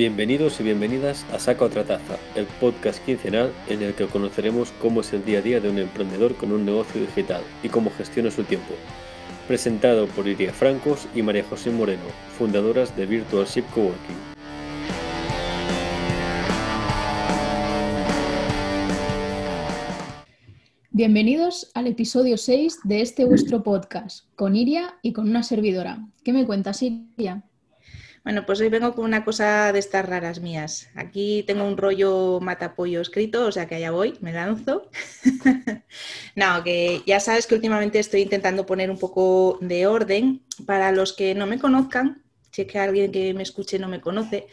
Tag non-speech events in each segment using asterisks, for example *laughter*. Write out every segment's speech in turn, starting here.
Bienvenidos y bienvenidas a Saca otra taza, el podcast quincenal en el que conoceremos cómo es el día a día de un emprendedor con un negocio digital y cómo gestiona su tiempo. Presentado por Iria Francos y María José Moreno, fundadoras de Virtual Ship Coworking. Bienvenidos al episodio 6 de este vuestro podcast, con Iria y con una servidora. ¿Qué me cuentas, Iria? Bueno, pues hoy vengo con una cosa de estas raras mías. Aquí tengo un rollo matapollo escrito, o sea que allá voy, me lanzo. *laughs* no, que ya sabes que últimamente estoy intentando poner un poco de orden. Para los que no me conozcan, si es que alguien que me escuche no me conoce,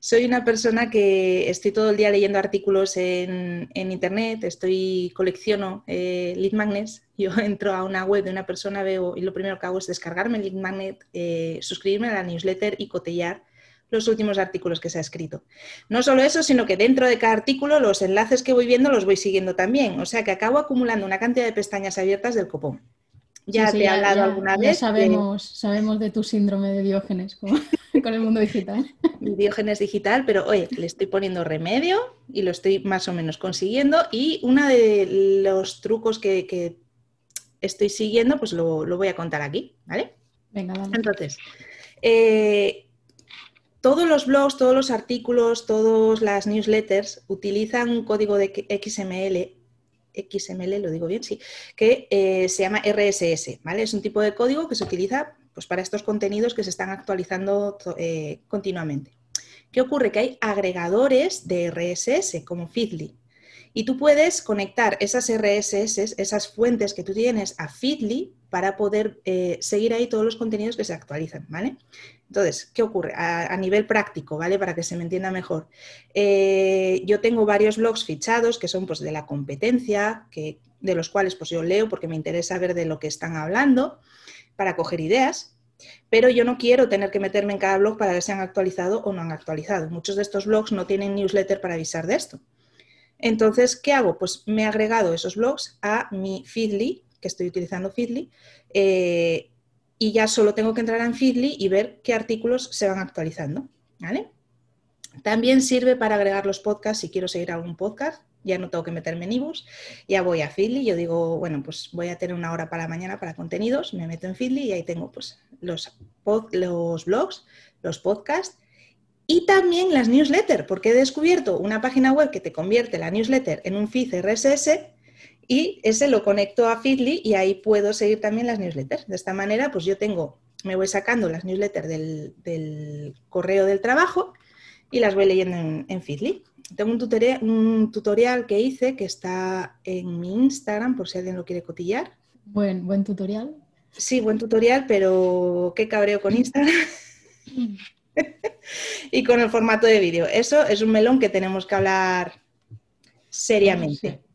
soy una persona que estoy todo el día leyendo artículos en, internet, estoy colecciono eh, lead magnets. Yo *laughs* entro a una web de una persona, veo y lo primero que hago es descargarme el lead magnet, eh, suscribirme a la newsletter y cotellar los últimos artículos que se ha escrito. No solo eso, sino que dentro de cada artículo los enlaces que voy viendo los voy siguiendo también. O sea que acabo acumulando una cantidad de pestañas abiertas del copón. Ya te he hablado alguna vez. Sabemos, sabemos de tu síndrome de Diógenes con, *laughs* el mundo digital. Diógenes digital, pero oye, le estoy poniendo remedio y lo estoy más o menos consiguiendo. Y uno de los trucos que, estoy siguiendo, pues lo, voy a contar aquí, ¿vale? Venga, vale. Entonces, eh, todos los blogs, todos los artículos, todas las newsletters utilizan un código de XML XML, lo digo bien, sí, que eh, se llama RSS, ¿vale? Es un tipo de código que se utiliza pues, para estos contenidos que se están actualizando eh, continuamente. ¿Qué ocurre? Que hay agregadores de RSS como Feedly. Y tú puedes conectar esas RSS, esas fuentes que tú tienes a Feedly para poder eh, seguir ahí todos los contenidos que se actualizan, ¿vale? Entonces, ¿qué ocurre? A, nivel práctico, ¿vale? Para que se me entienda mejor. Eh, yo tengo varios blogs fichados que son pues, de la competencia, que, de los cuales pues, yo leo porque me interesa ver de lo que están hablando, para coger ideas, pero yo no quiero tener que meterme en cada blog para ver si han actualizado o no han actualizado. Muchos de estos blogs no tienen newsletter para avisar de esto. Entonces, ¿qué hago? Pues me he agregado esos blogs a mi Feedly, que estoy utilizando Feedly, eh, y ya solo tengo que entrar en Feedly y ver qué artículos se van actualizando. ¿vale? También sirve para agregar los podcasts si quiero seguir algún podcast. Ya no tengo que meterme en ebooks, ya voy a Feedly, yo digo, bueno, pues voy a tener una hora para mañana para contenidos, me meto en Feedly y ahí tengo pues los, los blogs, los podcasts y también las newsletters, porque he descubierto una página web que te convierte la newsletter en un feed RSS y ese lo conecto a Feedly y ahí puedo seguir también las newsletters. De esta manera, pues yo tengo, me voy sacando las newsletters del, correo del trabajo y las voy leyendo en, Feedly. Tengo un tutorial, un tutorial que hice que está en mi Instagram, por si alguien lo quiere cotillar. Buen, buen tutorial. Sí, buen tutorial, pero qué cabreo con Instagram. *laughs* y con el formato de vídeo. Eso es un melón que tenemos que hablar seriamente.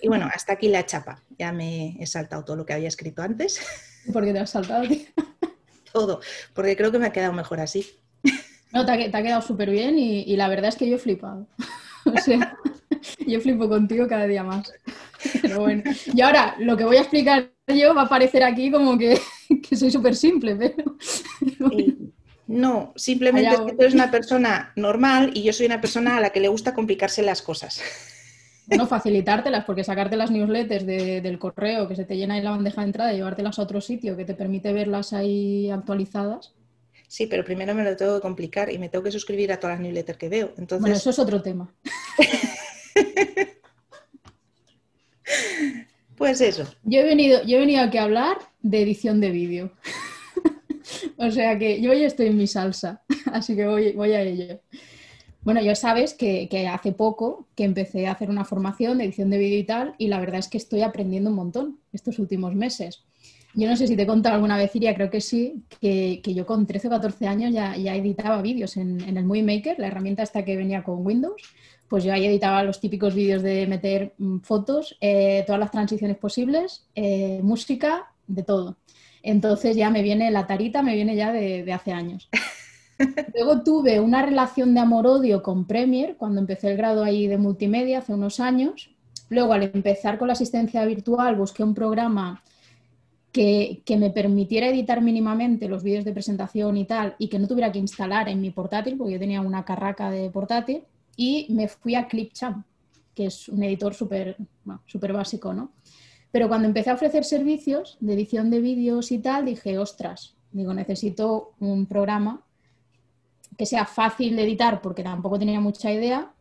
Y bueno, hasta aquí la chapa. Ya me he saltado todo lo que había escrito antes. *laughs* ¿Por qué te has saltado? *laughs* todo, porque creo que me ha quedado mejor así. No, te ha, quedado súper bien y, la verdad es que yo he flipado. *laughs* O sea, yo flipo contigo cada día más. Pero bueno. Y ahora, lo que voy a explicar yo va a parecer aquí como que, soy súper simple, pero... No, simplemente es que tú eres una persona normal y yo soy una persona a la que le gusta complicarse las cosas. No facilitártelas, porque sacarte las newsletters del correo que se te llena ahí la bandeja de entrada y llevártelas a otro sitio que te permite verlas ahí actualizadas. Sí, pero primero me lo tengo que complicar y me tengo que suscribir a todas las newsletters que veo. Entonces... Bueno, eso es otro tema. *laughs* pues eso. Yo he, venido, yo he venido aquí a hablar de edición de vídeo. *laughs* o sea que yo ya estoy en mi salsa, *laughs* así que voy, voy a ello. Bueno, ya sabes que, hace poco que empecé a hacer una formación de edición de vídeo y tal, y la verdad es que estoy aprendiendo un montón estos últimos meses. Yo no sé si te he contado alguna vez, Iria, creo que sí, que, yo con 13 o 14 años ya, ya editaba vídeos en, el Movie Maker, la herramienta esta que venía con Windows. Pues yo ahí editaba los típicos vídeos de meter mm, fotos, eh, todas las transiciones posibles, eh, música, de todo. Entonces ya me viene la tarita, me viene ya de hace años. *laughs* Luego tuve una relación de amor-odio con Premiere cuando empecé el grado ahí de multimedia hace unos años. Luego, al empezar con la asistencia virtual, busqué un programa que, me permitiera editar mínimamente los vídeos de presentación y tal, y que no tuviera que instalar en mi portátil, porque yo tenía una carraca de portátil, y me fui a Clipchamp, que es un editor súper bueno, básico, ¿no? Pero cuando empecé a ofrecer servicios de edición de vídeos y tal, dije, ostras, digo, necesito un programa que sea fácil de editar porque tampoco tenía mucha idea,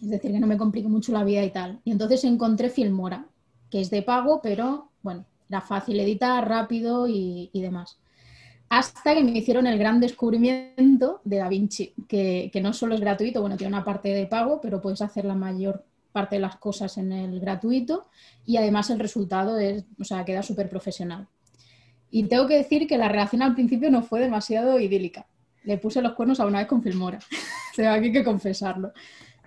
es decir, que no me complique mucho la vida y tal. Y entonces encontré Filmora, que es de pago, pero bueno, era fácil editar, rápido y, y demás. Hasta que me hicieron el gran descubrimiento de DaVinci, que, que no solo es gratuito, bueno, tiene una parte de pago, pero puedes hacer la mayor parte de las cosas en el gratuito y además el resultado es, o sea, queda súper profesional. Y tengo que decir que la relación al principio no fue demasiado idílica. Le puse los cuernos a una vez con Filmora, o sea, aquí hay que confesarlo.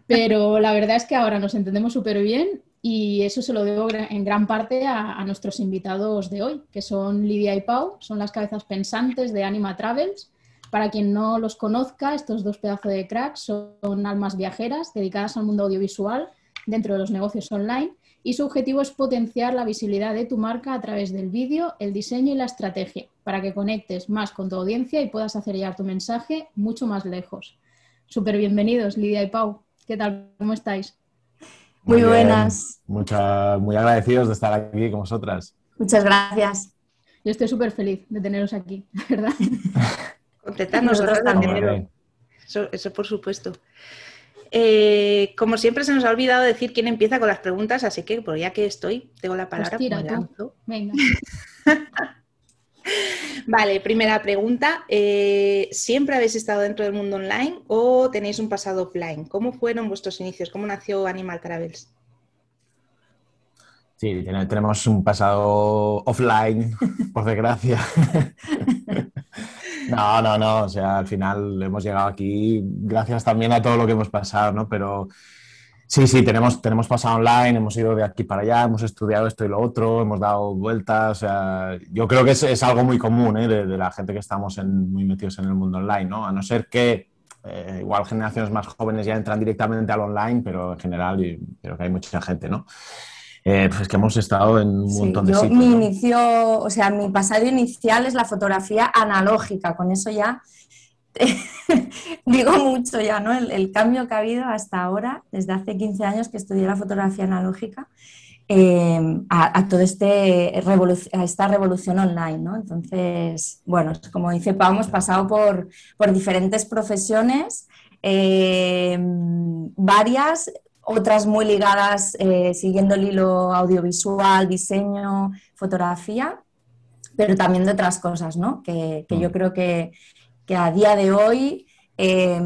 Pero la verdad es que ahora nos entendemos súper bien y eso se lo debo en gran parte a, nuestros invitados de hoy, que son Lidia y Pau, son las cabezas pensantes de Anima Travels. Para quien no los conozca, estos dos pedazos de cracks son almas viajeras dedicadas al mundo audiovisual dentro de los negocios online y su objetivo es potenciar la visibilidad de tu marca a través del vídeo, el diseño y la estrategia para que conectes más con tu audiencia y puedas hacer llegar tu mensaje mucho más lejos. Súper bienvenidos, Lidia y Pau. ¿Qué tal? ¿Cómo estáis? Muy, muy buenas. Mucha, muy agradecidos de estar aquí con vosotras. Muchas gracias. Yo estoy súper feliz de teneros aquí, ¿verdad? *laughs* Contentarnos nosotros también. Eso, eso por supuesto. Eh, como siempre se nos ha olvidado decir quién empieza con las preguntas, así que por ya que estoy, tengo la palabra. Pues tira, Venga. *laughs* vale, primera pregunta. Eh, ¿Siempre habéis estado dentro del mundo online o tenéis un pasado offline? ¿Cómo fueron vuestros inicios? ¿Cómo nació Animal Travels? Sí, tenemos un pasado offline, *laughs* por desgracia. *laughs* No, no, no. O sea, al final hemos llegado aquí gracias también a todo lo que hemos pasado, ¿no? Pero sí, sí, tenemos, tenemos pasado online, hemos ido de aquí para allá, hemos estudiado esto y lo otro, hemos dado vueltas. O sea, yo creo que es, es algo muy común ¿eh? de, de, la gente que estamos en, muy metidos en el mundo online, ¿no? A no ser que eh, igual generaciones más jóvenes ya entran directamente al online, pero en general y, creo que hay mucha gente, ¿no? Eh, pues que hemos estado en un sí, montón de yo, sitios. Mi ¿no? inicio, o sea, mi pasado inicial es la fotografía analógica, con eso ya *laughs* digo mucho ya, ¿no? El, el, cambio que ha habido hasta ahora, desde hace 15 años que estudié la fotografía analógica, eh, a, a todo este a esta revolución online, ¿no? Entonces, bueno, como dice Pau, hemos pasado por, por diferentes profesiones, eh, varias, otras muy ligadas, eh, siguiendo el hilo audiovisual, diseño, fotografía, pero también de otras cosas, ¿no? Que, que yo creo que, que, a día de hoy eh,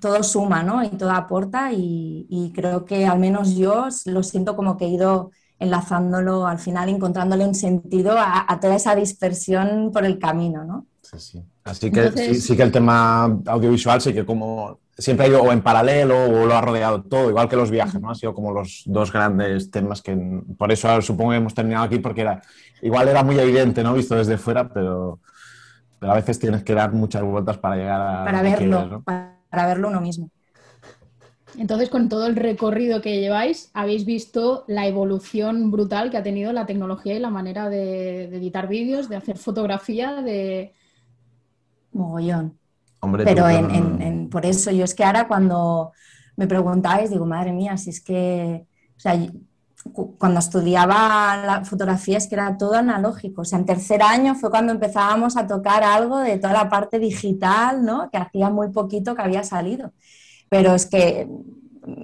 todo suma, ¿no? Y todo aporta y, y, creo que al menos yo lo siento como que he ido enlazándolo al final, encontrándole un sentido a, a toda esa dispersión por el camino, ¿no? Sí, sí. Así que Entonces... sí, sí que el tema audiovisual sí que como siempre ha ido o en paralelo o lo ha rodeado todo, igual que los viajes, ¿no? Han sido como los dos grandes temas que por eso supongo que hemos terminado aquí porque era igual era muy evidente, ¿no? Visto desde fuera, pero, pero a veces tienes que dar muchas vueltas para llegar a para verlo, quieres, ¿no? para verlo uno mismo. Entonces, con todo el recorrido que lleváis, habéis visto la evolución brutal que ha tenido la tecnología y la manera de, de editar vídeos, de hacer fotografía, de... Mogollón. Hombre, pero en, en, en, por eso yo es que ahora cuando me preguntáis, digo, madre mía, si es que, o sea, cuando estudiaba la fotografía es que era todo analógico, o sea, en tercer año fue cuando empezábamos a tocar algo de toda la parte digital, ¿no? Que hacía muy poquito que había salido, pero es que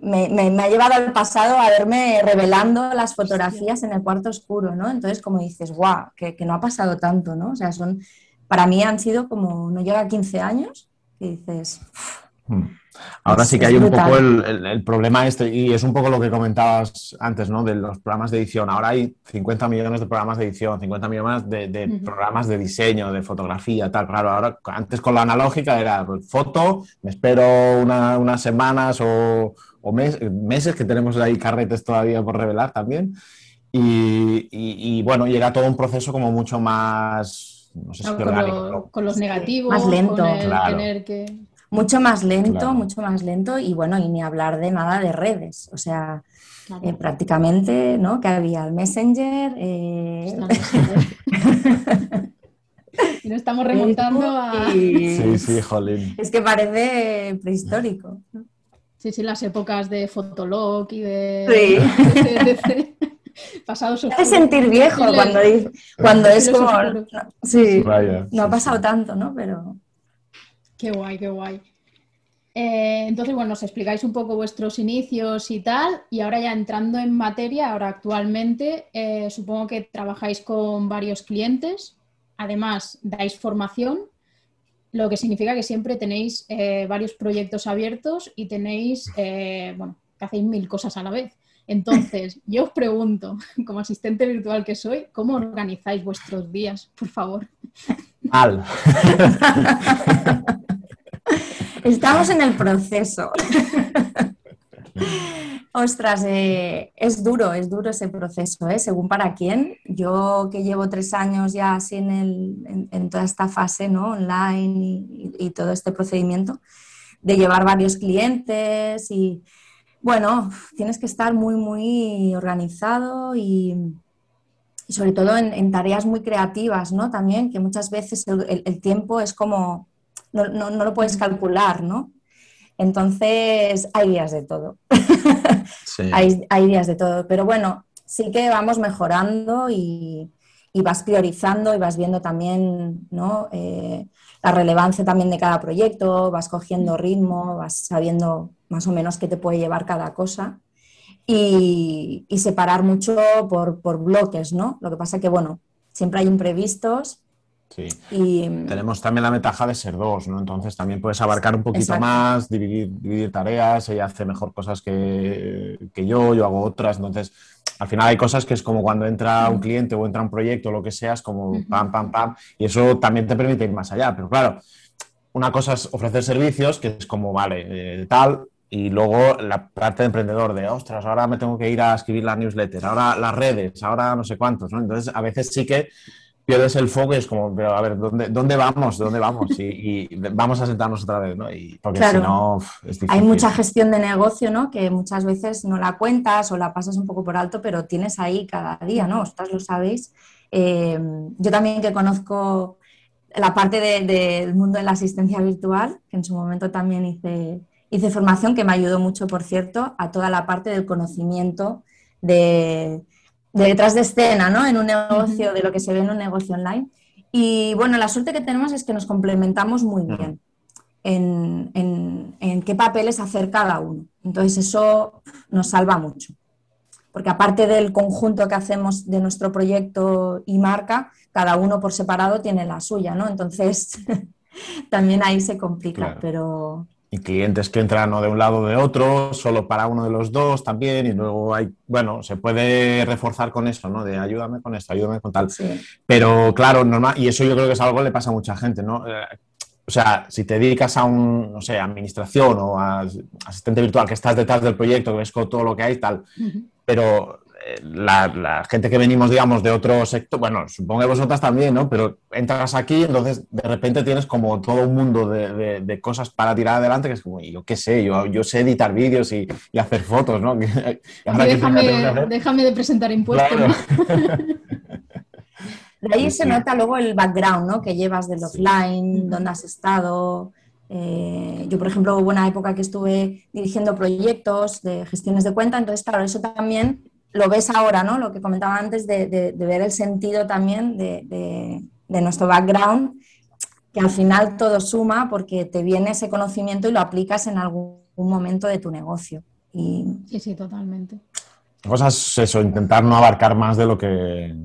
me, me, me ha llevado al pasado a verme revelando las fotografías en el cuarto oscuro, ¿no? Entonces, como dices, guau, que, que no ha pasado tanto, ¿no? O sea, son para mí han sido como, no llega a 15 años, que dices... Ahora sí que hay un poco el, el, el, problema este, y es un poco lo que comentabas antes, ¿no? De los programas de edición. Ahora hay 50 millones de programas de edición, 50 millones de, de uh -huh. programas de diseño, de fotografía, tal. Claro, ahora antes con la analógica era pues, foto, me espero una, unas semanas o, o mes, meses, que tenemos ahí carretes todavía por revelar también. Y, y, y bueno, llega todo un proceso como mucho más no sé si con, lo, con, los negativos, más lento, con el claro. tener que... Mucho más lento, claro. mucho más lento y bueno, y ni hablar de nada de redes. O sea, eh, prácticamente, ¿no? Que había el Messenger. Eh, y *laughs* *laughs* nos estamos remontando a. Sí, sí, jolín. Es que parece prehistórico. Sí, sí, las épocas de Fotolog y de. Sí. *laughs* Pasados Te sentir viejo cuando, cuando es como. Sí, no ha pasado tanto, ¿no? Pero. Qué guay, qué guay. Eh, entonces, bueno, nos explicáis un poco vuestros inicios y tal, y ahora ya entrando en materia, ahora actualmente eh, supongo que trabajáis con varios clientes, además dais formación, lo que significa que siempre tenéis eh, varios proyectos abiertos y tenéis, bueno, que hacéis mil cosas a la vez. Entonces, *laughs* yo os pregunto, como asistente virtual que soy, ¿cómo organizáis vuestros días, por favor? Mal. *laughs* Estamos en el proceso. *laughs* Ostras, eh, es duro, es duro ese proceso, ¿eh? según para quién. Yo que llevo tres años ya así en, en, toda esta fase ¿no? online y, todo este procedimiento de llevar varios clientes y bueno, tienes que estar muy, muy organizado y, sobre todo en, tareas muy creativas, ¿no? También que muchas veces el tiempo es como no, lo puedes calcular, ¿no? Entonces, hay días de todo. *laughs* hay, días de todo. Pero bueno, sí que vamos mejorando y, vas priorizando y vas viendo también ¿no? Eh, la relevancia también de cada proyecto, vas cogiendo ritmo, vas sabiendo más o menos qué te puede llevar cada cosa. Y, separar mucho por, por, bloques, ¿no? Lo que pasa que, bueno, siempre hay imprevistos Sí. Y, Tenemos también la ventaja de ser dos, ¿no? Entonces también puedes abarcar un poquito más, dividir, dividir, tareas, ella hace mejor cosas que, yo, yo hago otras, entonces al final hay cosas que es como cuando entra un cliente o entra un proyecto o lo que sea, es como pam, pam, pam, y eso también te permite ir más allá, pero claro, una cosa es ofrecer servicios, que es como, vale, eh, tal, y luego la parte de emprendedor de, ostras, ahora me tengo que ir a escribir la newsletter, ahora las redes, ahora no sé cuántos, ¿no? Entonces, a veces sí que pierdes el foco y es como, pero a ver, ¿dónde, dónde vamos? ¿Dónde vamos? Y, vamos a sentarnos otra vez, ¿no? Y, porque si no, es difícil. Hay mucha gestión de negocio, ¿no? Que muchas veces no la cuentas o la pasas un poco por alto, pero tienes ahí cada día, ¿no? Ostras, lo sabéis. Eh, yo también que conozco la parte del mundo de la asistencia virtual, que en su momento también hice, hice formación, que me ayudó mucho, por cierto, a toda la parte del conocimiento de de detrás de escena, ¿no? En un negocio, de lo que se ve en un negocio online. Y bueno, la suerte que tenemos es que nos complementamos muy bien en, en, qué papeles hacer cada uno. Entonces eso nos salva mucho. Porque aparte del conjunto que hacemos de nuestro proyecto y marca, cada uno por separado tiene la suya, ¿no? Entonces *laughs* también ahí se complica, pero, y clientes que entran o de un lado o de otro, solo para uno de los dos también, y luego hay, bueno, se puede reforzar con eso, ¿no? De ayúdame con esto, ayúdame con tal. Pero claro, normal, y eso yo creo que es algo que le pasa a mucha gente, ¿no? Eh, o sea, si te dedicas a un, no sé, administración o a asistente virtual, que estás detrás del proyecto, que ves con todo lo que hay, tal, pero la, gente que venimos, digamos, de otro sector, bueno, supongo que vosotras también, ¿no? Pero entras aquí, entonces de repente tienes como todo un mundo de, cosas para tirar adelante, que es como, yo qué sé, yo, yo sé editar vídeos y, hacer fotos, ¿no? *laughs* déjame, de presentar impuestos. *laughs* de ahí se nota luego el background, ¿no? Que llevas del offline, dónde has estado. Eh, yo, por ejemplo, hubo una época que estuve dirigiendo proyectos de gestiones de cuenta, entonces, claro, eso también lo ves ahora, ¿no? Lo que comentaba antes de, ver el sentido también de, nuestro background, que al final todo suma porque te viene ese conocimiento y lo aplicas en algún momento de tu negocio. Y... Sí, sí, totalmente. Cosas eso, intentar no abarcar más de lo que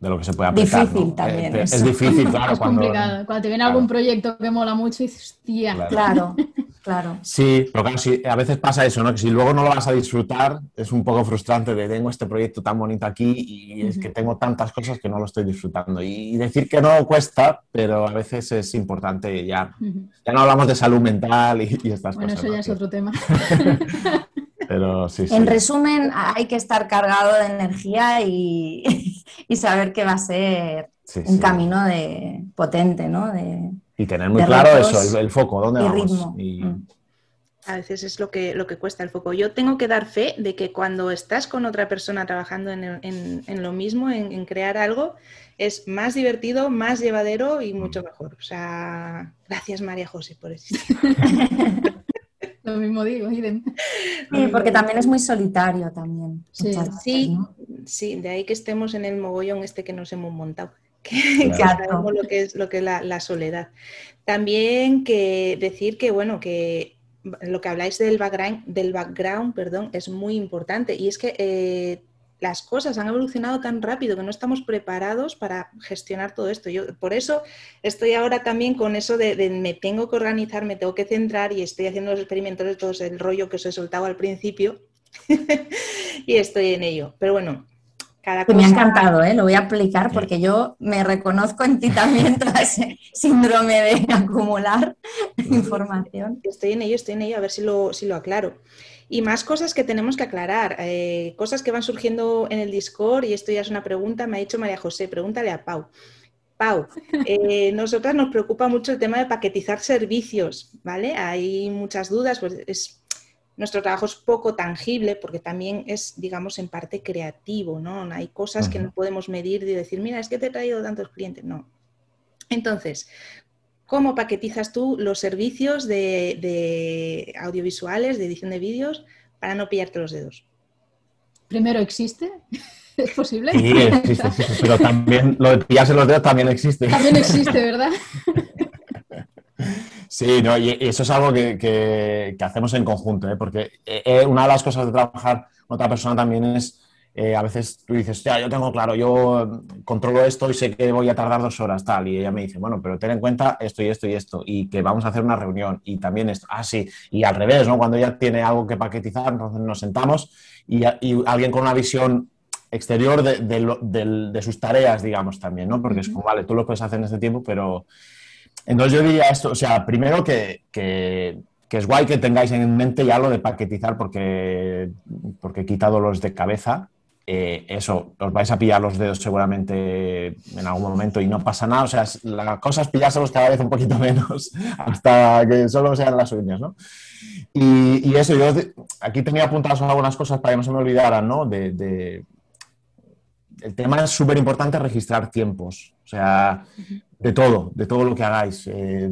de lo que se puede aplicar. Difícil también. Eh, es, difícil, claro. *laughs* Es cuando, complicado. Cuando te viene algún proyecto que mola mucho y dices, tía. claro. Claro. *laughs* Sí, pero claro, a veces pasa eso, ¿no? Que si luego no lo vas a disfrutar, es un poco frustrante de tengo este proyecto tan bonito aquí y es que tengo tantas cosas que no lo estoy disfrutando. Y decir que no cuesta, pero a veces es importante ya. Ya no hablamos de salud mental y, estas cosas. Bueno, eso ya es otro tema. *laughs* pero sí, sí. En resumen, hay que estar cargado de energía y, *laughs* saber que va a ser un camino de, potente, ¿no? De, y tener muy claro eso, el, foco, dónde vamos. Mm. A veces es lo que, lo que cuesta el foco. Yo tengo que dar fe de que cuando estás con otra persona trabajando en, lo mismo, en, crear algo, es más divertido, más llevadero y mucho mejor. O sea, gracias María José por existir. *laughs* lo mismo digo, Iden. Sí, porque también es muy solitario también. Sí, sí, de ahí que estemos en el mogollón este que nos hemos montado. *laughs* Que, sabemos lo que es lo que la, la soledad. También que decir que, bueno, que lo que habláis del background, del background perdón, es muy importante. Y es que eh, las cosas han evolucionado tan rápido que no estamos preparados para gestionar todo esto. Yo por eso estoy ahora también con eso de, de, me tengo que organizar, me tengo que centrar y estoy haciendo los experimentos de todo el rollo que os he soltado al principio *laughs* y estoy en ello. Pero bueno, me ha encantado, ¿eh? lo voy a aplicar porque yo me reconozco en ti también *laughs* todo ese síndrome de acumular información. Estoy en ello, estoy en ello, a ver si lo, si lo aclaro. Y más cosas que tenemos que aclarar, eh, cosas que van surgiendo en el Discord, y esto ya es una pregunta, me ha dicho María José, pregúntale a Pau. Pau, *laughs* eh, nosotras nos preocupa mucho el tema de paquetizar servicios, ¿vale? Hay muchas dudas, pues es nuestro trabajo es poco tangible porque también es, digamos, en parte creativo, ¿no? Hay cosas que no podemos medir y decir, mira, es que te he traído tantos clientes. No. Entonces, ¿cómo paquetizas tú los servicios de, audiovisuales, de edición de vídeos, para no pillarte los dedos? Primero, ¿existe? *laughs* ¿Es posible? Sí, existe, pero también lo de pillarse los dedos también existe. También existe, ¿verdad? *laughs* Sí, no, y eso es algo que, hacemos en conjunto, ¿eh? porque eh, eh, una de las cosas de trabajar con otra persona también es, a veces tú dices, ya, yo tengo claro, yo controlo esto y sé que voy a tardar dos horas, tal, y ella me dice, bueno, pero ten en cuenta esto y esto y esto, y que vamos a hacer una reunión, y también esto, ah, sí, y al revés, ¿no? Cuando ella tiene algo que paquetizar, entonces nos sentamos y, alguien con una visión exterior de, sus tareas, digamos, también, ¿no? Porque es como, vale, tú lo puedes hacer en este tiempo, pero entonces yo diría esto, o sea, primero que, es guay que tengáis en mente ya lo de paquetizar porque, porque he quitado los de cabeza. Eh, eso, os vais a pillar los dedos seguramente en algún momento y no pasa nada. O sea, la cosa es pillárselos cada vez un poquito *laughs* menos hasta que solo sean las uñas, ¿no? Y, eso, yo aquí tenía apuntadas algunas cosas para que no se me olvidaran, ¿no? de, el tema es súper importante registrar tiempos. O sea, de todo, de todo lo que hagáis, eh,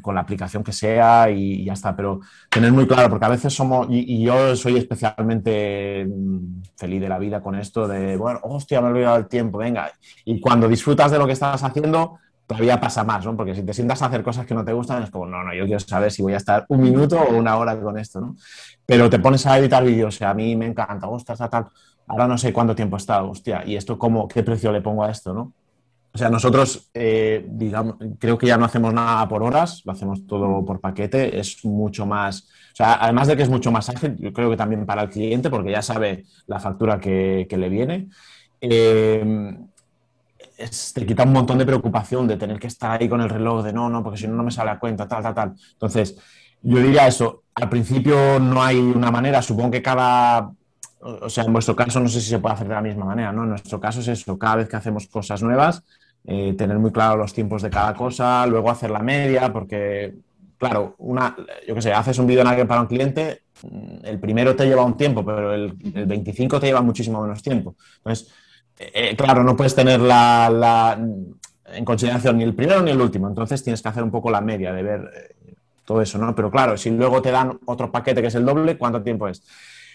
con la aplicación que sea y, ya está, pero tener muy claro, porque a veces somos, y, yo soy especialmente mm, feliz de la vida con esto de, bueno, hostia, me he olvidado el tiempo, venga, y cuando disfrutas de lo que estás haciendo, todavía pasa más, ¿no? Porque si te sientas a hacer cosas que no te gustan, es como, no, no, yo quiero saber si voy a estar un minuto o una hora con esto, ¿no? Pero te pones a editar vídeos, o sea, a mí me encanta, ostras, tal, ahora no sé cuánto tiempo he estado, hostia, y esto, cómo, ¿qué precio le pongo a esto, no? O sea, nosotros, eh, digamos, creo que ya no hacemos nada por horas, lo hacemos todo por paquete, es mucho más, o sea, además de que es mucho más ágil, yo creo que también para el cliente, porque ya sabe la factura que, le viene, eh, te quita un montón de preocupación de tener que estar ahí con el reloj, de no, no, porque si no, no me sale a cuenta, tal, tal, tal. Entonces, yo diría eso, al principio no hay una manera, supongo que cada o sea, en vuestro caso no sé si se puede hacer de la misma manera, ¿no? En nuestro caso es eso, cada vez que hacemos cosas nuevas, eh, tener muy claro los tiempos de cada cosa, luego hacer la media, porque, claro, una, yo qué sé, haces un vídeo en para un cliente, mm, el primero te lleva un tiempo, pero el, 25 te lleva muchísimo menos tiempo. Entonces, eh, eh, claro, no puedes tener la, en consideración ni el primero ni el último, entonces tienes que hacer un poco la media de ver todo eso, ¿no? Pero claro, si luego te dan otro paquete que es el doble, ¿cuánto tiempo es?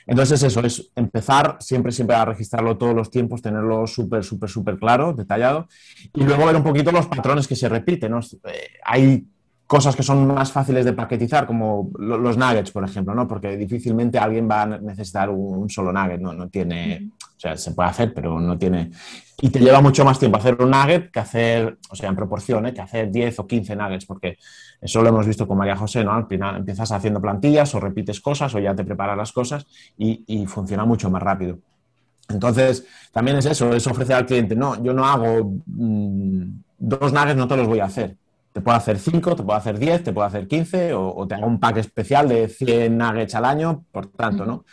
Entonces eso es empezar siempre, siempre a registrarlo todos los tiempos, tenerlo súper, súper, súper claro, detallado, y luego ver un poquito los patrones que se repiten. Eh, hay cosas que son más fáciles de paquetizar, como los nuggets, por ejemplo, ¿no? porque difícilmente alguien va a necesitar un, solo nugget, ¿no? no tiene, o sea, se puede hacer, pero no tiene... Y te lleva mucho más tiempo hacer un nugget que hacer, o sea, en proporción, ¿eh? que hacer 10 o 15 nuggets, porque eso lo hemos visto con María José, ¿no? Al final empiezas haciendo plantillas o repites cosas o ya te preparas las cosas y, funciona mucho más rápido. Entonces, también es eso, es ofrecer al cliente, no, yo no hago mm, dos nuggets, no te los voy a hacer te puedo hacer 5, te puedo hacer 10, te puedo hacer 15 o, te hago un pack especial de 100 nuggets al año, por tanto, ¿no?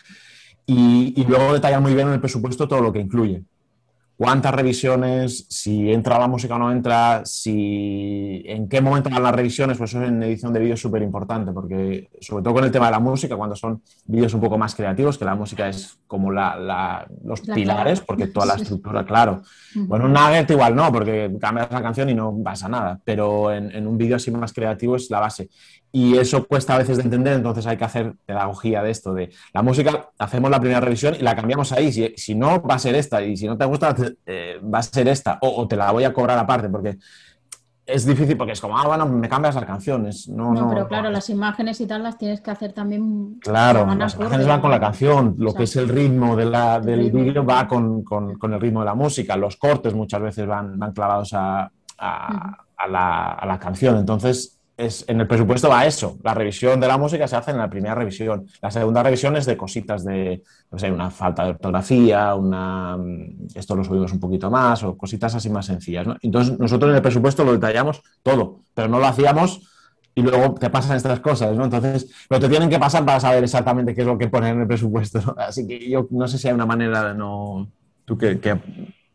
Y, luego detallar muy bien en el presupuesto todo lo que incluye. Cuántas revisiones, si entra la música o no entra, si en qué momento van las revisiones, pues eso en edición de vídeo es súper importante, porque sobre todo con el tema de la música, cuando son vídeos un poco más creativos, que la música es como la, los pilares, porque toda la estructura, claro. Bueno, un nugget igual no, porque cambias la canción y no pasa nada, pero en, en un vídeo así más creativo es la base. Y eso cuesta a veces de entender, entonces hay que hacer pedagogía de esto, de la música, hacemos la primera revisión y la cambiamos ahí, si, si no, va a ser esta, y si no te gusta, eh, va a ser esta, o, te la voy a cobrar aparte, porque es difícil, porque es como, ah, bueno, me cambias las canciones. No, no, pero claro, las imágenes y tal las tienes que hacer también. Claro, las imágenes van con la canción, lo que es el ritmo de la, del vídeo va con, con, con, el ritmo de la música, los cortes muchas veces van, van clavados a, a, a, la, a la canción, entonces es, en el presupuesto va eso. La revisión de la música se hace en la primera revisión. La segunda revisión es de cositas de, no sé, una falta de ortografía, una, mm, esto lo subimos un poquito más o cositas así más sencillas. Entonces nosotros en el presupuesto lo detallamos todo, pero no lo hacíamos y luego te pasan estas cosas, ¿no? Entonces, pero te tienen que pasar para saber exactamente qué es lo que poner en el presupuesto. Así que yo no sé si hay una manera de no... ¿Tú qué,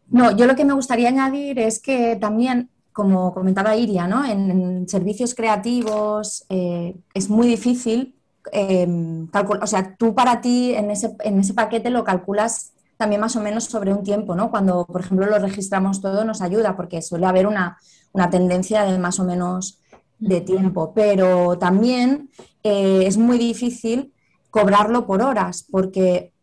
No, yo lo que me gustaría añadir es que también como comentaba Iria, ¿no? en, servicios creativos eh, es muy difícil eh, calcular, o sea, tú para ti en ese, en ese paquete lo calculas también más o menos sobre un tiempo, ¿no? Cuando, por ejemplo, lo registramos todo nos ayuda porque suele haber una, tendencia de más o menos de tiempo, pero también eh, es muy difícil cobrarlo por horas porque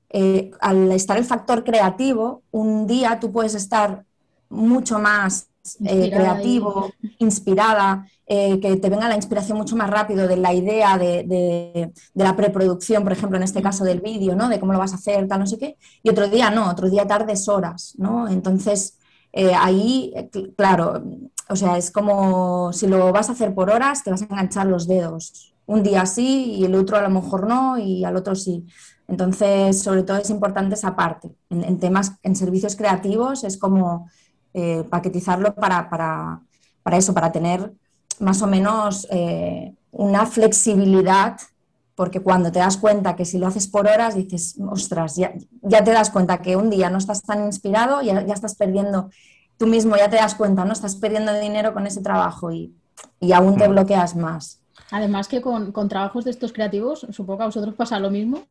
al estar el factor creativo, un día tú puedes estar mucho más eh, creativo, inspirada, eh, que te venga la inspiración mucho más rápido de la idea de, la preproducción, por ejemplo, en este caso del vídeo, ¿no? De cómo lo vas a hacer, tal, no sé qué. Y otro día no, otro día tardes horas, ¿no? Entonces, eh, ahí, claro, o sea, es como si lo vas a hacer por horas, te vas a enganchar los dedos. Un día sí y el otro a lo mejor no y al otro sí. Entonces, sobre todo es importante esa parte. en temas, en servicios creativos es como eh, paquetizarlo para, eso, para tener más o menos eh, una flexibilidad, porque cuando te das cuenta que si lo haces por horas, dices, ostras, ya, te das cuenta que un día no estás tan inspirado, ya, ya estás perdiendo, tú mismo ya te das cuenta, no estás perdiendo dinero con ese trabajo y, aún te mm. bloqueas más. Además que con, con, trabajos de estos creativos, supongo que a vosotros pasa lo mismo,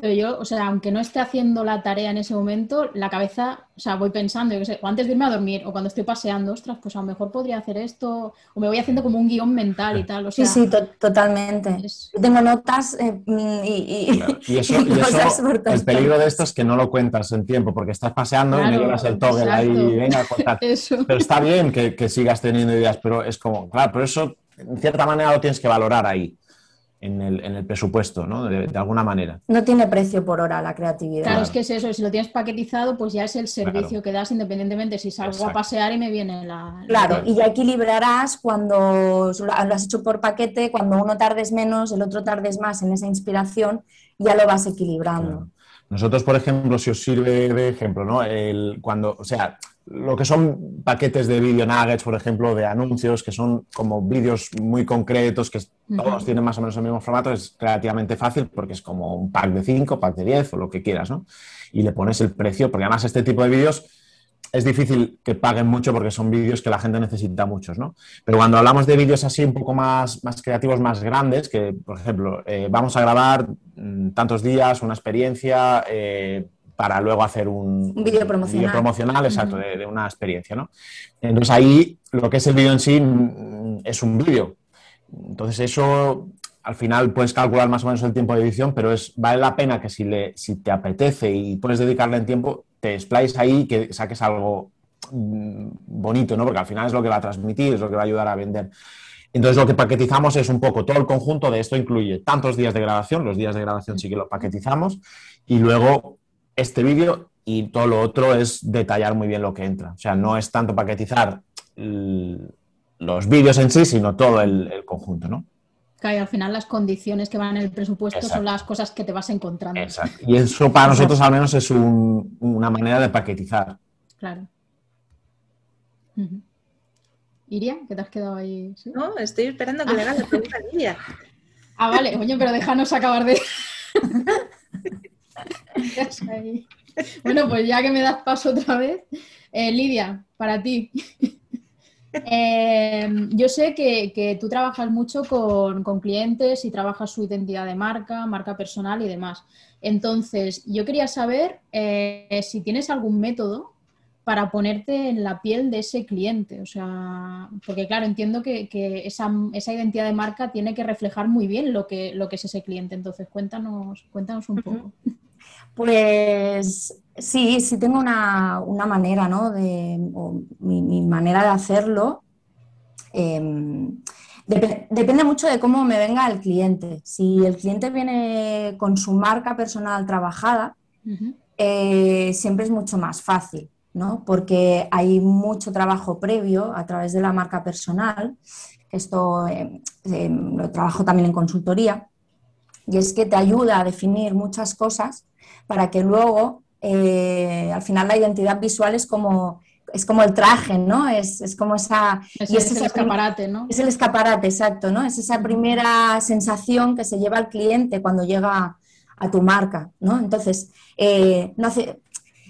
pero yo, o sea, aunque no esté haciendo la tarea en ese momento, la cabeza, o sea, voy pensando, yo qué sé, o antes de irme a dormir o cuando estoy paseando, ostras, pues a lo mejor podría hacer esto, o me voy haciendo como un guion mental y tal. O sea, sí, sí, totalmente. tengo notas eh, *laughs* y, y, eso, el peligro de esto es que no lo cuentas en tiempo, porque estás paseando y me llevas el toggle ahí y venga *laughs* a contar. Pero está bien que, que sigas teniendo ideas, pero es como, claro, pero eso en cierta manera lo tienes que valorar ahí en el, presupuesto, ¿no? De, alguna manera. No tiene precio por hora la creatividad. Claro, es que es eso, si lo tienes paquetizado, pues ya es el servicio que das independientemente si salgo a pasear y me viene la... Claro, y ya equilibrarás cuando lo has hecho por paquete, cuando uno tardes menos, el otro tardes más en esa inspiración, ya lo vas equilibrando. Nosotros, por ejemplo, si os sirve de ejemplo, ¿no? El, cuando, o sea, lo que son paquetes de video nuggets, por ejemplo, de anuncios, que son como vídeos muy concretos, que todos tienen más o menos el mismo formato, es relativamente fácil porque es como un pack de 5, pack de 10 o lo que quieras, ¿no? Y le pones el precio, porque además este tipo de vídeos es difícil que paguen mucho porque son vídeos que la gente necesita muchos, ¿no? Pero cuando hablamos de vídeos así un poco más, más creativos, más grandes, que, por ejemplo, eh, vamos a grabar mm, tantos días, una experiencia... Eh, para luego hacer un, un vídeo promocional. promocional, exacto, de, una experiencia, ¿no? Entonces ahí lo que es el vídeo en sí mm, es un vídeo. Entonces eso al final puedes calcular más o menos el tiempo de edición, pero es, vale la pena que si, le, si te apetece y puedes dedicarle en tiempo, te explayes ahí y que saques algo mm, bonito, ¿no? Porque al final es lo que va a transmitir, es lo que va a ayudar a vender. Entonces lo que paquetizamos es un poco todo el conjunto de esto incluye tantos días de grabación, los días de grabación sí que lo paquetizamos, y luego este vídeo y todo lo otro es detallar muy bien lo que entra. O sea, no es tanto paquetizar los vídeos en sí, sino todo el, conjunto, ¿no? Claro, y al final las condiciones que van en el presupuesto son las cosas que te vas encontrando. Exacto. Y eso para nosotros al menos es una manera de paquetizar. Claro. Iria, ¿qué te has quedado ahí? No, estoy esperando que le hagas la pregunta a Iria. Ah, vale, oye, pero déjanos acabar de... *laughs* *laughs* Bueno, pues ya que me das paso otra vez, eh, Lidia, para ti. *laughs* Eh, yo sé que, tú trabajas mucho con, clientes y trabajas su identidad de marca, marca personal y demás. Entonces, yo quería saber eh, si tienes algún método para ponerte en la piel de ese cliente. O sea, porque claro, entiendo que, esa, identidad de marca tiene que reflejar muy bien lo que, lo que es ese cliente. Entonces, cuéntanos, cuéntanos un poco. Pues sí, sí tengo una, manera, ¿no? De, mi, manera de hacerlo. Em, depende mucho de cómo me venga el cliente. Si el cliente viene con su marca personal trabajada, eh, siempre es mucho más fácil. ¿no? porque hay mucho trabajo previo a través de la marca personal, esto eh, eh, lo trabajo también en consultoría, y es que te ayuda a definir muchas cosas para que luego, eh, al final, la identidad visual es como, es como el traje, ¿no? Es, como esa... Es, el escaparate, ¿no? Es el escaparate, exacto, ¿no? Es esa primera sensación que se lleva el cliente cuando llega a tu marca, ¿no? Entonces, no hace,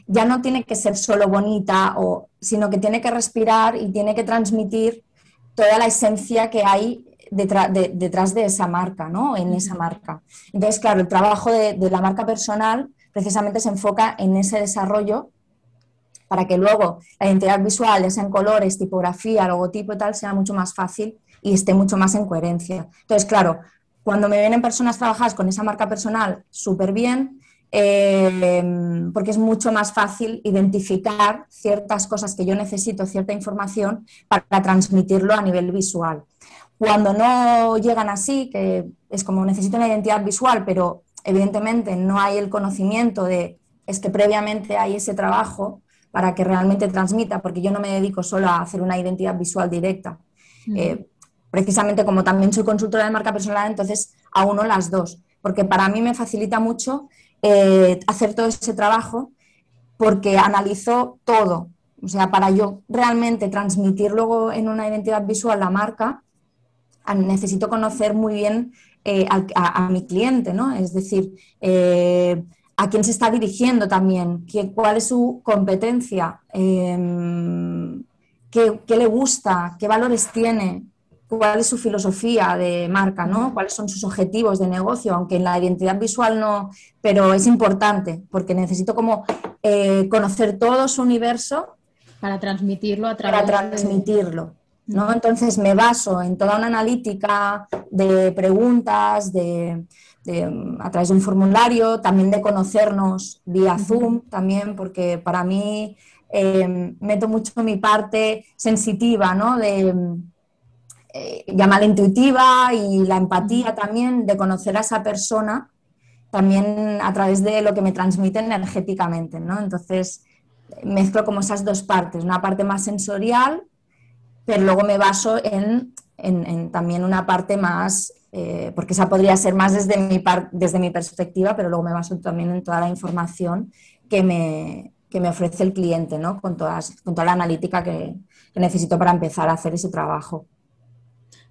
ya no tiene que ser solo bonita, o, sino que tiene que respirar y tiene que transmitir toda la esencia que hay detrás de, detrás de esa marca, ¿no? En esa marca. Entonces, claro, el trabajo de, la marca personal precisamente se enfoca en ese desarrollo para que luego la identidad visual, ya sea en colores, tipografía, logotipo y tal, sea mucho más fácil y esté mucho más en coherencia. Entonces, claro, cuando me vienen personas trabajadas con esa marca personal súper bien, Em, porque es mucho más fácil identificar ciertas cosas que yo necesito, cierta información, para transmitirlo a nivel visual. Cuando no llegan así, que es como necesito una identidad visual, pero evidentemente no hay el conocimiento de, es que previamente hay ese trabajo para que realmente transmita, porque yo no me dedico solo a hacer una identidad visual directa. Eh, precisamente como también soy consultora de marca personal, entonces a uno las dos, porque para mí me facilita mucho eh, hacer todo ese trabajo porque analizo todo. O sea, para yo realmente transmitir luego en una identidad visual la marca, necesito conocer muy bien eh, a, mi cliente, ¿no? Es decir, eh, a quién se está dirigiendo también, qué, cuál es su competencia, em, qué, qué, le gusta, qué valores tiene, cuál es su filosofía de marca, ¿no? cuáles son sus objetivos de negocio, aunque en la identidad visual no, pero es importante porque necesito como eh, conocer todo su universo para transmitirlo a través para transmitirlo. ¿No? Entonces me baso en toda una analítica de preguntas, de, a través de un formulario, también de conocernos vía Zoom, también, porque para mí eh, meto mucho mi parte sensitiva, ¿no? De, eh, la intuitiva y la empatía también de conocer a esa persona también a través de lo que me transmite energéticamente, ¿no? Entonces mezclo como esas dos partes, una parte más sensorial, pero luego me baso en, también una parte más, eh, porque esa podría ser más desde mi, desde mi perspectiva, pero luego me baso también en toda la información que me, que me ofrece el cliente, ¿no? Con, todas, con toda la analítica que necesito para empezar a hacer ese trabajo.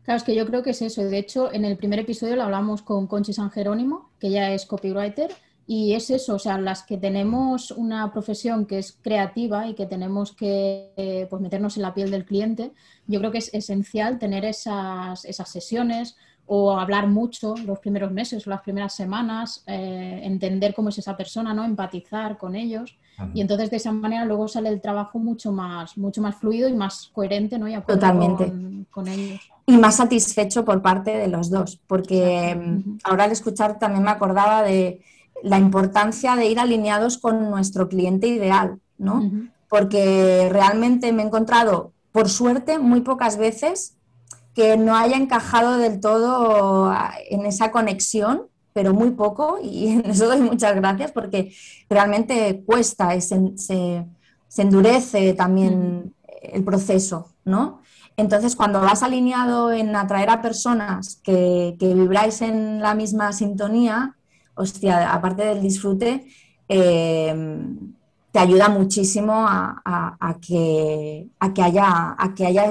Claro, es que yo creo que es eso. De hecho, en el primer episodio lo hablamos con Conchi San Jerónimo, que ella es copywriter, y es eso, o sea, las que tenemos una profesión que es creativa y que tenemos que eh, pues, meternos en la piel del cliente, yo creo que es esencial tener esas, esas sesiones o hablar mucho los primeros meses o las primeras semanas, eh, entender cómo es esa persona, ¿no? empatizar con ellos. Y entonces de esa manera luego sale el trabajo mucho más, mucho más fluido y más coherente, ¿no? Y Totalmente. Con, ellos. Y más satisfecho por parte de los dos, porque mm, ahora al escuchar también me acordaba de la importancia de ir alineados con nuestro cliente ideal, ¿no? Porque realmente me he encontrado, por suerte, muy pocas veces que no haya encajado del todo en esa conexión pero muy poco y *laughs* en eso doy muchas gracias porque realmente cuesta, se, se, endurece también el proceso, ¿no? Entonces, cuando vas alineado en atraer a personas que, que vibráis en la misma sintonía, hostia, aparte del disfrute, eh, te ayuda muchísimo a, que, haya,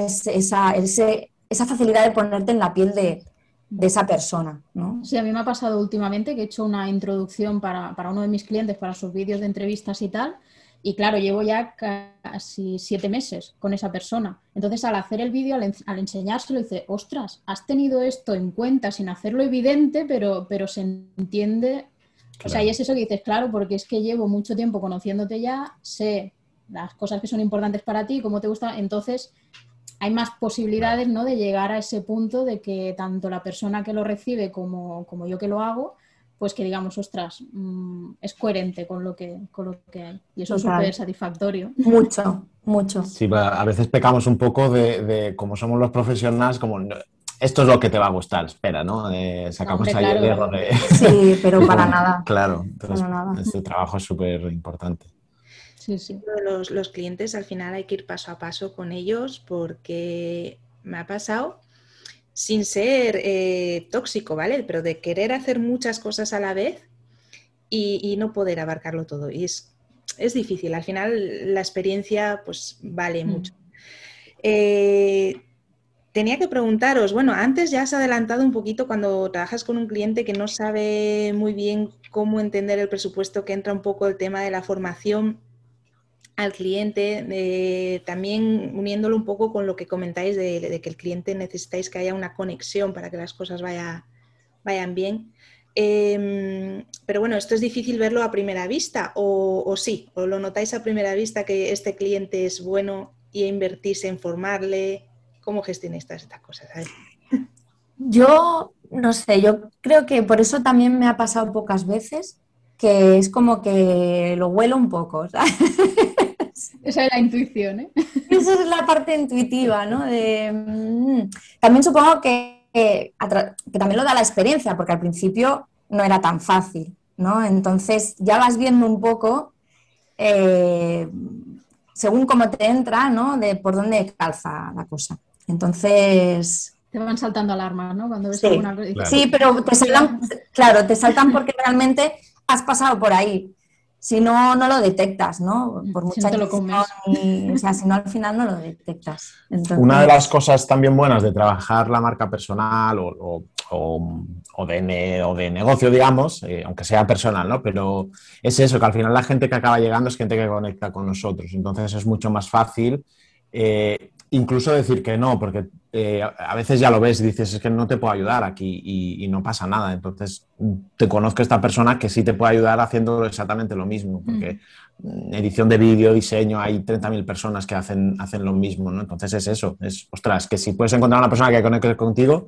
esa, facilidad de ponerte en la piel de, esa persona. Sí, a mí me ha pasado últimamente que he hecho una introducción para uno de mis clientes, para sus vídeos de entrevistas y tal, y claro, llevo ya casi siete meses con esa persona. Entonces, al hacer el vídeo, al, enseñárselo, dice, ostras, has tenido esto en cuenta sin hacerlo evidente, pero, pero se entiende. O sea, y es eso que dices, claro, porque es que llevo mucho tiempo conociéndote ya, sé las cosas que son importantes para ti, cómo te gusta, entonces hay más posibilidades ¿no? de llegar a ese punto de que tanto la persona que lo recibe como, como yo que lo hago, pues que digamos, ostras, mm, es coherente con lo que, con lo que hay. Y eso es súper satisfactorio. Mucho, mucho. Sí, a veces pecamos un poco de, de como somos los profesionales, como esto es lo que te va a gustar, espera, ¿no? sacamos ahí el error de... Sí, pero *laughs* para nada. Claro, entonces este trabajo es súper importante. Sí, sí. Los, los clientes al final hay que ir paso a paso con ellos porque me ha pasado sin ser eh, tóxico, ¿vale? Pero de querer hacer muchas cosas a la vez y, no poder abarcarlo todo. Y es, difícil. Al final la experiencia pues vale mm. mucho. Eh, tenía que preguntaros, bueno, antes ya has adelantado un poquito cuando trabajas con un cliente que no sabe muy bien cómo entender el presupuesto, que entra un poco el tema de la formación al cliente, también uniéndolo un poco con lo que comentáis de, que el cliente necesitáis que haya una conexión para que las cosas vaya, vayan bien. Em, pero bueno, esto es difícil verlo a primera vista, o, sí, o lo notáis a primera vista que este cliente es bueno y invertís en formarle. ¿Cómo gestionáis todas estas cosas? Yo no sé, yo creo que por eso también me ha pasado pocas veces, que es como que lo huelo un poco. Esa es la intuición, ¿eh? *laughs* Esa es la parte intuitiva, ¿no? Mm, también supongo que, que, también lo da la experiencia, porque al principio no era tan fácil, ¿no? Entonces ya vas viendo un poco, eh, según cómo te entra, ¿no? De por dónde calza la cosa. Entonces... Te van saltando alarmas, ¿no? Cuando ves sí, alguna Sí, pero te saltan, claro, te saltan porque realmente has pasado por ahí si no, no lo detectas, ¿no? Por mucha si no lo o sea, si no al final no lo detectas. Una de las cosas también buenas de trabajar la marca personal o, o, de, o de, negocio, digamos, eh, aunque sea personal, ¿no? Pero es eso, que al final la gente que acaba llegando es gente que conecta con nosotros. Entonces es mucho más fácil eh, incluso decir que no, porque eh, a veces ya lo ves y dices, es que no te puedo ayudar aquí y, no pasa nada. Entonces, te conozco esta persona que sí te puede ayudar haciendo exactamente lo mismo, porque mm. edición de vídeo, diseño, hay 30.000 personas que hacen, hacen lo mismo, ¿no? Entonces es eso, es, ostras, que si puedes encontrar una persona que conecte contigo,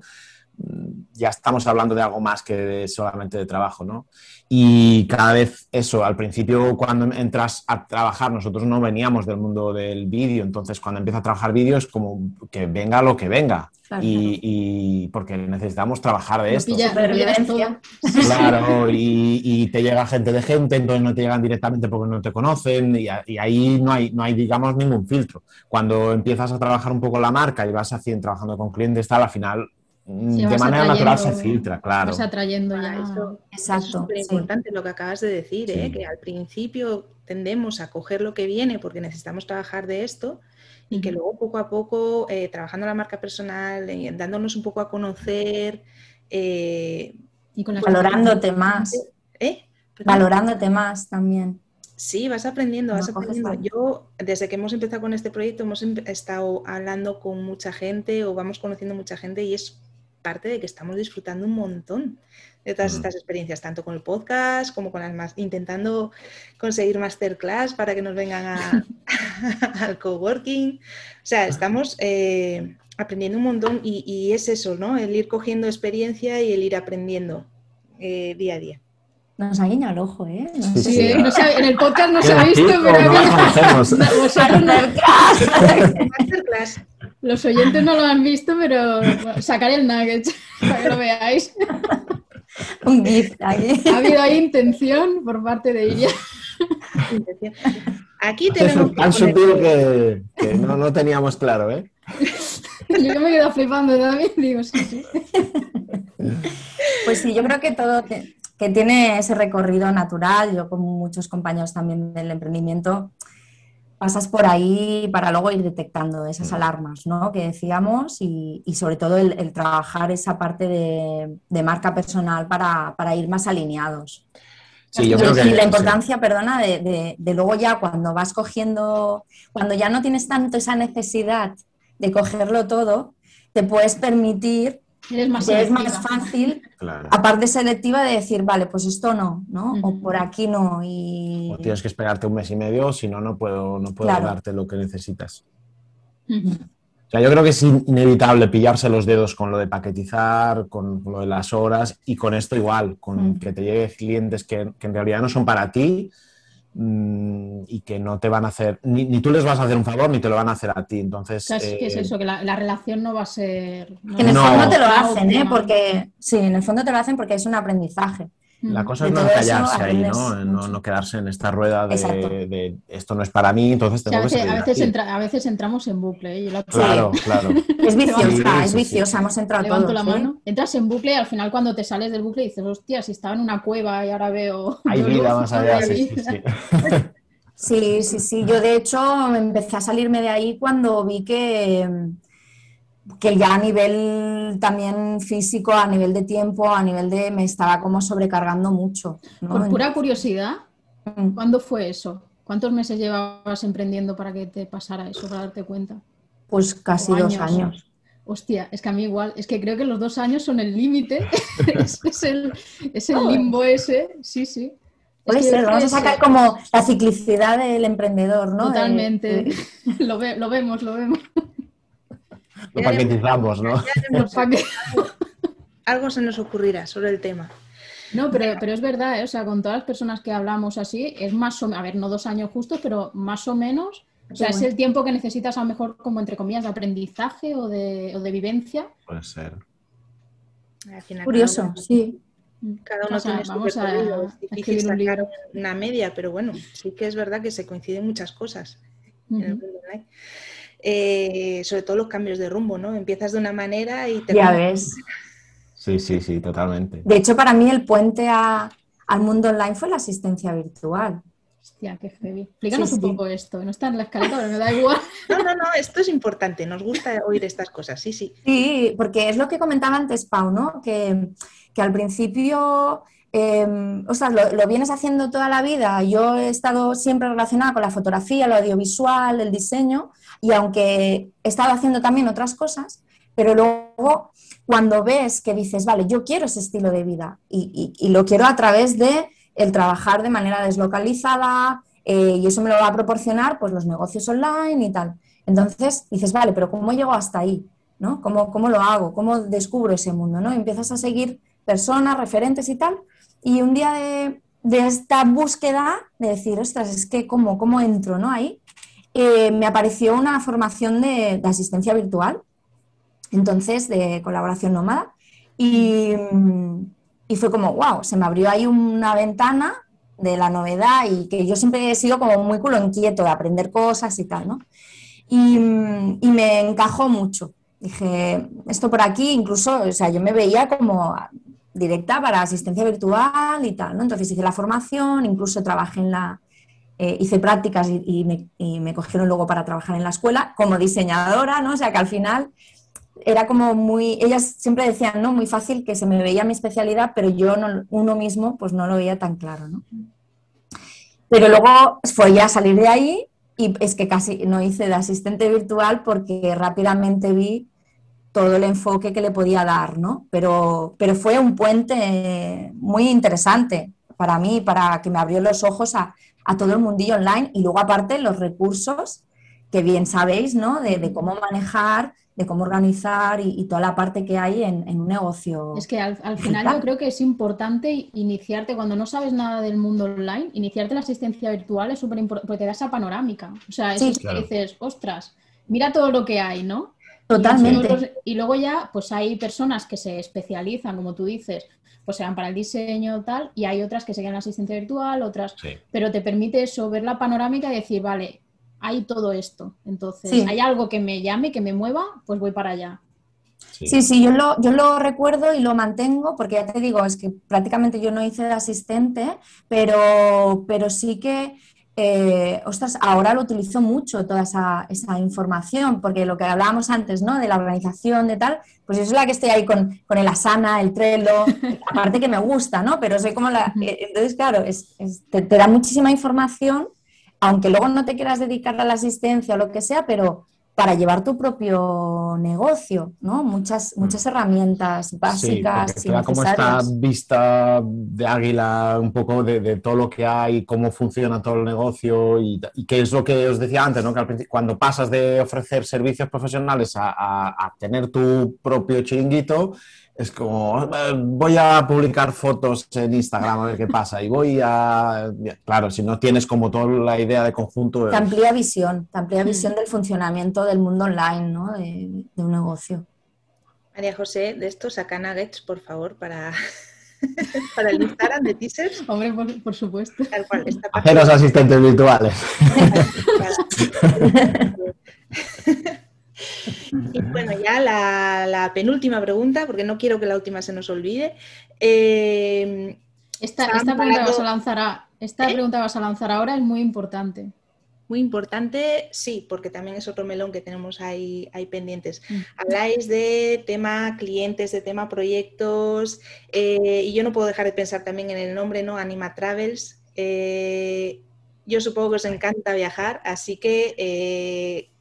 mm, ya estamos hablando de algo más que solamente de trabajo, ¿no? Y cada vez eso, al principio cuando entras a trabajar, nosotros no veníamos del mundo del vídeo, entonces cuando empieza a trabajar vídeo es como que venga lo que venga. y, porque necesitamos trabajar de esto. *laughs* claro, y, te llega gente de gente, entonces no te llegan directamente porque no te conocen y, ahí no hay, no hay, digamos, ningún filtro. Cuando empiezas a trabajar un poco la marca y vas haciendo, trabajando con clientes, tal, al final de manera natural se filtra, claro. Vas atrayendo ya. Eso, Exacto. Es importante lo que acabas de decir, ¿eh? que al principio tendemos a coger lo que viene porque necesitamos trabajar de esto y que luego poco a poco, eh, trabajando la marca personal, eh, dándonos un poco a conocer. y Valorándote más. Valorándote más también. Sí, vas aprendiendo, vas aprendiendo. Yo, desde que hemos empezado con este proyecto, hemos estado hablando con mucha gente o vamos conociendo mucha gente y es parte de que estamos disfrutando un montón de todas estas experiencias, tanto con el podcast como con las más, intentando conseguir masterclass para que nos vengan *laughs* *laughs* al coworking. O sea, estamos eh, aprendiendo un montón y, es eso, ¿no? El ir cogiendo experiencia y el ir aprendiendo eh, día a día. Nos ha guiñado el ojo, ¿eh? sí, en el podcast no se ha visto, pero *laughs* Los oyentes no lo han visto, pero sacaré el nugget *laughs* para que lo veáis. Un gift ahí. Ha habido ahí intención por parte de ella. Aquí tenemos. Tan sutil que, que no, no, teníamos claro, ¿eh? Yo me he quedado flipando también, digo, sí, sí. Pues sí, yo creo que todo que tiene ese recorrido natural. Yo con muchos compañeros también del emprendimiento pasas por ahí para luego ir detectando esas alarmas ¿no? que decíamos y, y sobre todo el, el trabajar esa parte de, de marca personal para, para ir más alineados. Sí, yo Y- creo que y la sí. importancia, perdona, de, de- de luego ya cuando vas cogiendo, cuando ya no tienes tanto esa necesidad de cogerlo todo, te puedes permitir, Eres más es más fácil, Claro. aparte selectiva, de decir, vale, pues esto no, ¿no? O por aquí no. Y O tienes que esperarte un mes y medio, si no, no puedo, no puedo Claro. darte lo que necesitas. O sea, yo creo que es inevitable pillarse los dedos con lo de paquetizar, con lo de las horas y con esto igual, con que te lleguen clientes que, que en realidad no son para ti y que no te van a hacer, ni, ni tú les vas a hacer un favor ni te lo van a hacer a ti. Entonces, O sea, es que es eh, eso, que la, la relación no va a ser... no en el No. fondo te lo hacen, ¿eh? Porque, sí, en el fondo te lo hacen porque es un aprendizaje. La cosa De es no eso callarse ahí, ¿no? No, quedarse en esta rueda de, de esto no es para mí, entonces O sea, tengo a, que a, veces entra- a veces entramos en bucle. ¿eh? Claro, claro. *laughs* Es viciosa, Sí, es sí, viciosa, hemos entrado Levanto todos. la ¿eh? mano. Entras en bucle y al final cuando te sales del bucle dices, hostia, si estaba en una cueva y ahora veo... *laughs* Hay vida más allá, veo sí, vida". sí, sí. *laughs* Sí, sí, sí. Yo de hecho empecé a salirme de ahí cuando vi que, que ya a nivel también físico, a nivel de tiempo, a nivel de me estaba como sobrecargando mucho. ¿no? Por pura curiosidad, Mm. ¿cuándo fue eso? ¿Cuántos meses llevabas emprendiendo para que te pasara eso, para darte cuenta? Pues casi O dos años. años. Hostia, es que a mí igual, es que creo que los dos años son el límite, es, *laughs* *laughs* es el, es el limbo ese, sí, sí. Es Puede que yo ser, vamos a que sacar como la ciclicidad del emprendedor, ¿no? Totalmente, *laughs* lo, ve- lo vemos, lo vemos. Lo paquetizamos, ¿no? *laughs* Algo se nos ocurrirá sobre el tema. No, pero, pero es verdad, ¿eh? o sea, con todas las personas que hablamos así, es más o menos, a ver, no dos años justos, pero más o menos, o sea, es el tiempo que necesitas a lo mejor como entre comillas de aprendizaje o de, o de vivencia. Puede ser. Curioso, sí. Cada uno Vamos a- tiene su vamos a es difícil escribir un sacar libro. una media, pero bueno, sí que es verdad que se coinciden muchas cosas en el. Eh, sobre todo los cambios de rumbo, ¿no? Empiezas de una manera y te Ya ves. Sí, sí, sí, totalmente. De hecho, para mí el puente a- al mundo online fue la asistencia virtual. Hostia, qué heavy. Explícanos Sí, un sí. poco esto, no está en la escaleta, pero me da igual. *laughs* No, no, no, esto es importante, nos gusta oír estas cosas, sí, sí. Sí, porque es lo que comentaba antes Pau, ¿no? Que, que al principio, eh, ostras, lo, lo vienes haciendo toda la vida. Yo he estado siempre relacionada con la fotografía, lo audiovisual, el diseño, y aunque he estado haciendo también otras cosas, pero luego cuando ves que dices, vale, yo quiero ese estilo de vida y, lo quiero a través de el trabajar de manera deslocalizada eh, y eso me lo va a proporcionar pues los negocios online y tal. Entonces dices, vale, pero ¿cómo llego hasta ahí? ¿no? ¿Cómo, cómo lo hago? ¿Cómo descubro ese mundo? ¿no? Empiezas a seguir personas, referentes y tal. Y un día de, de esta búsqueda de decir, ostras, es que cómo, cómo entro ¿no? ahí, eh, me apareció una formación de, asistencia virtual, entonces de colaboración nómada. Y, y fue como, wow, se me abrió ahí una ventana de la novedad y que yo siempre he sido como muy culo inquieto de aprender cosas y tal, ¿no? Y, y me encajó mucho. Dije, esto por aquí, incluso, o sea, yo me veía como directa para asistencia virtual y tal, ¿no? Entonces hice la formación, incluso trabajé en la, eh, hice prácticas y, me, y me cogieron luego para trabajar en la escuela como diseñadora, ¿no? O sea, que al final era como muy, ellas siempre decían, ¿no? Muy fácil que se me veía mi especialidad, pero yo no, uno mismo pues no lo veía tan claro, ¿no? Pero luego fue ya salir de ahí y es que casi no hice de asistente virtual porque rápidamente vi todo el enfoque que le podía dar, ¿no? Pero, pero fue un puente muy interesante para mí, para que me abrió los ojos a, a todo el mundillo online y luego aparte los recursos que bien sabéis, ¿no? De, de cómo manejar, de cómo organizar y, y, toda la parte que hay en, en un negocio. Es que al, al final yo creo que es importante iniciarte, cuando no sabes nada del mundo online, iniciarte la asistencia virtual es súper importante porque te da esa panorámica. O sea, eso Sí, es que dices, ostras, mira todo lo que hay, ¿no? Totalmente. Y, todos los- y luego ya, pues hay personas que se especializan, como tú dices, pues sean para el diseño tal, y hay otras que se quedan en la asistencia virtual, otras, Sí. pero te permite eso, ver la panorámica y decir, vale, hay todo esto. Entonces, Sí. hay algo que me llame, que me mueva, pues voy para allá. Sí. Sí, sí, yo lo, yo lo recuerdo y lo mantengo porque ya te digo, es que prácticamente yo no hice de asistente, pero, pero sí que eh, ostras, ahora lo utilizo mucho toda esa, información, porque lo que hablábamos antes, ¿no? De la organización, de tal, pues yo soy la que estoy ahí con, el Asana, el Trello, *laughs* aparte que me gusta, ¿no? Pero soy como la... Eh, entonces, claro, te, te, da muchísima información, aunque luego no te quieras dedicar a la asistencia o lo que sea, pero para llevar tu propio negocio, ¿no? Muchas, mm. muchas herramientas básicas. Sí, y como esta vista de águila un poco de, todo lo que hay, cómo funciona todo el negocio y, qué es lo que os decía antes, ¿no? Que cuando pasas de ofrecer servicios profesionales a tener tu propio chiringuito, es como, eh, voy a publicar fotos en Instagram a ver qué pasa y voy a... Claro, si no tienes como toda la idea de conjunto... Te amplía visión, te amplía mm. visión del funcionamiento del mundo online, ¿no? De, un negocio. María José, de esto saca nuggets, por favor, para, *laughs* para el Instagram de teasers. Hombre, por, supuesto. Tal cual, Haceros asistentes virtuales. *laughs* *laughs* Y bueno, ya la, penúltima pregunta, porque no quiero que la última se nos olvide. Eh, esta, pregunta vas a lanzar esta ¿Eh? pregunta vas a lanzar ahora, es muy importante. Muy importante, sí, porque también es otro melón que tenemos ahí, pendientes. Mm. Habláis de tema clientes, de tema proyectos, eh, y yo no puedo dejar de pensar también en el nombre, ¿no? Anima Travels. yo supongo que os encanta viajar, así que eh,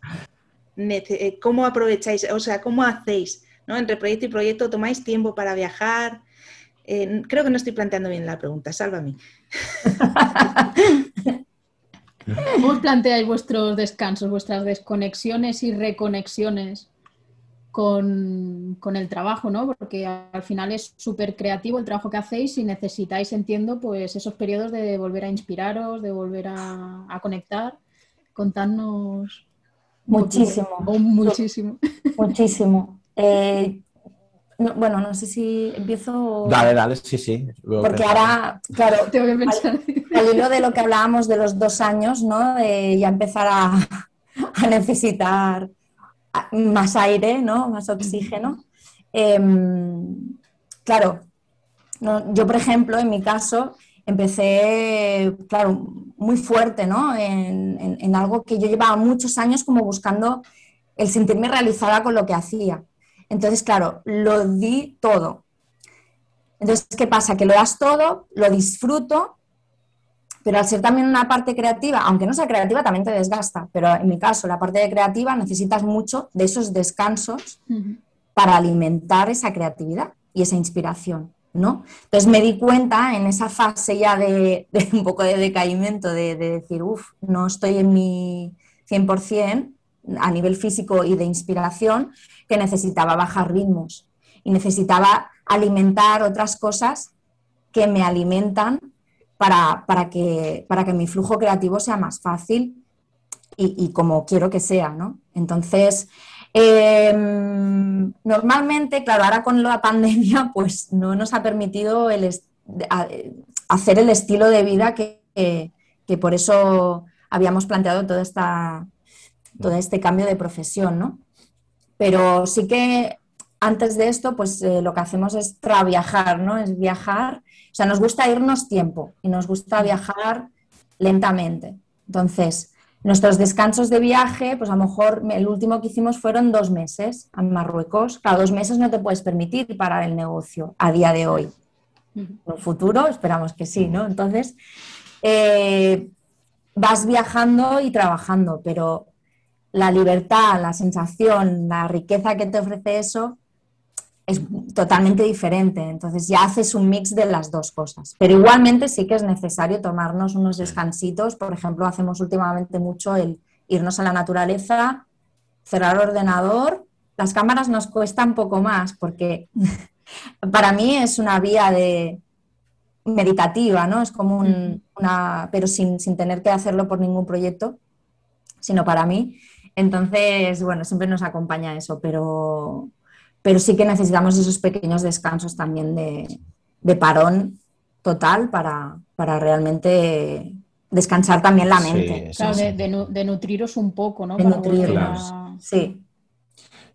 cómo aprovecháis, o sea, cómo hacéis, ¿no? Entre proyecto y proyecto, ¿tomáis tiempo para viajar? Eh, creo que no estoy planteando bien la pregunta, sálvame. *laughs* ¿Cómo os planteáis vuestros descansos, vuestras desconexiones y reconexiones con, el trabajo, ¿no? Porque al final es súper creativo el trabajo que hacéis y necesitáis, entiendo, pues esos periodos de volver a inspiraros, de volver a, a conectar. Contadnos Muchísimo. muchísimo. *laughs* Muchísimo. Eh, bueno, no sé si empiezo. Dale, dale, sí, sí. Porque ahora, claro, tengo que pensar. Al, hilo de lo que hablábamos de los dos años, ¿no? De ya empezar a, *laughs* necesitar más aire, ¿no? Más oxígeno. Em, claro, yo, por ejemplo, en mi caso, empecé, claro, muy fuerte, ¿no? En, algo que yo llevaba muchos años como buscando el sentirme realizada con lo que hacía. Entonces, claro, lo di todo. Entonces, ¿qué pasa? Que lo das todo, lo disfruto, pero al ser también una parte creativa, aunque no sea creativa, también te desgasta, pero en mi caso, la parte de creativa necesitas mucho de esos descansos para alimentar esa creatividad y esa inspiración. ¿No? Entonces me di cuenta en esa fase ya de, *laughs* un poco de decaimiento, de, decir, uff, no estoy en mi 100% a nivel físico y de inspiración, que necesitaba bajar ritmos y necesitaba alimentar otras cosas que me alimentan para, que, para que mi flujo creativo sea más fácil y, y como quiero que sea, ¿no? Entonces, Em, normalmente, claro, ahora con la pandemia, *laughs* pues no nos ha permitido el hacer el estilo de vida que, por eso habíamos planteado todo, esta, todo este cambio de profesión, ¿no? Pero sí que antes de esto, pues eh, lo que hacemos es traviajar, ¿no? Es viajar. O sea, nos gusta irnos tiempo y nos gusta viajar lentamente. Entonces, Nuestros descansos de viaje, pues a lo mejor el último que hicimos fueron dos meses a Marruecos. Cada dos meses no te puedes permitir parar el negocio a día de hoy. En un futuro esperamos que sí, ¿no? Entonces, eh, vas viajando y trabajando, pero la libertad, la sensación, la riqueza que te ofrece eso, es totalmente diferente. Entonces ya haces un mix de las dos cosas. Pero igualmente sí que es necesario tomarnos unos descansitos. Por ejemplo, hacemos últimamente mucho el irnos a la naturaleza, cerrar el ordenador. Las cámaras nos cuesta un poco más porque *laughs* para mí es una vía de meditativa, ¿no? Es como una, pero sin, sin tener que hacerlo por ningún proyecto, sino para mí. Entonces, bueno, siempre nos acompaña eso, pero, pero sí que necesitamos esos pequeños descansos también de, parón total para, realmente descansar también la mente. claro, de, nutriros un poco, ¿no? De nutriros, sí.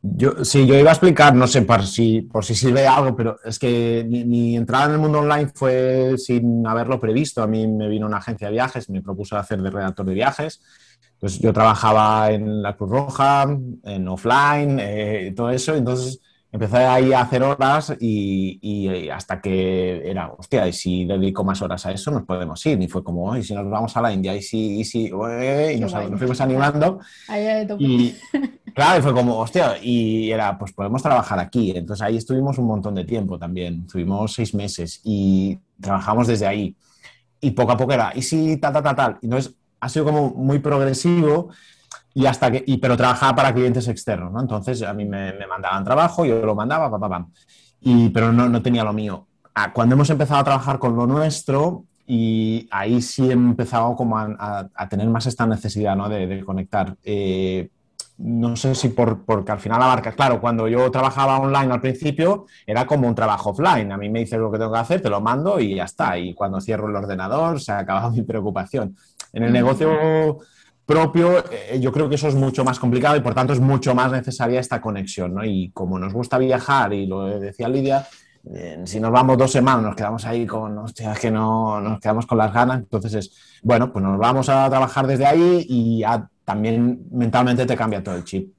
Yo, sí, yo iba a explicar, no sé por si, por si sirve algo, pero es que mi, entrada en el mundo online fue sin haberlo previsto. A mí me vino una agencia de viajes, me propuso hacer de redactor de viajes. Pues yo trabajaba en la Cruz Roja, en offline, eh, todo eso. Entonces empecé ahí a hacer horas y, hasta que era, hostia, y si dedico más horas a eso, nos podemos ir. Y fue como, y si nos vamos a la India, y si, y si, y nos, fuimos animando. y *laughs* claro, y fue como, hostia, y era, pues podemos trabajar aquí. Entonces ahí estuvimos un montón de tiempo también, estuvimos seis meses y trabajamos desde ahí. Y poco a poco era, y si tal, tal, tal, tal. Entonces ha sido como muy progresivo y hasta que, y, pero trabajaba para clientes externos, ¿no? Entonces a mí me, mandaban trabajo, yo lo mandaba, pa, pa, Y, pero no, no, tenía lo mío. Ah, cuando hemos empezado a trabajar con lo nuestro, y ahí sí he empezado como a, a, tener más esta necesidad ¿no? de, de, conectar. Eh, no sé si por, porque al final abarca, claro, cuando yo trabajaba online al principio era como un trabajo offline, a mí me dice lo que tengo que hacer, te lo mando y ya está, y cuando cierro el ordenador se ha acabado *laughs* mi preocupación. En el negocio propio, eh, yo creo que eso es mucho más complicado y por tanto es mucho más necesaria esta conexión, ¿no? Y como nos gusta viajar, y lo decía Lidia, eh, si nos vamos dos semanas, nos quedamos ahí con, hostia, que no, nos quedamos con las ganas, entonces es, bueno, pues nos vamos a trabajar desde ahí y también mentalmente te cambia todo el chip.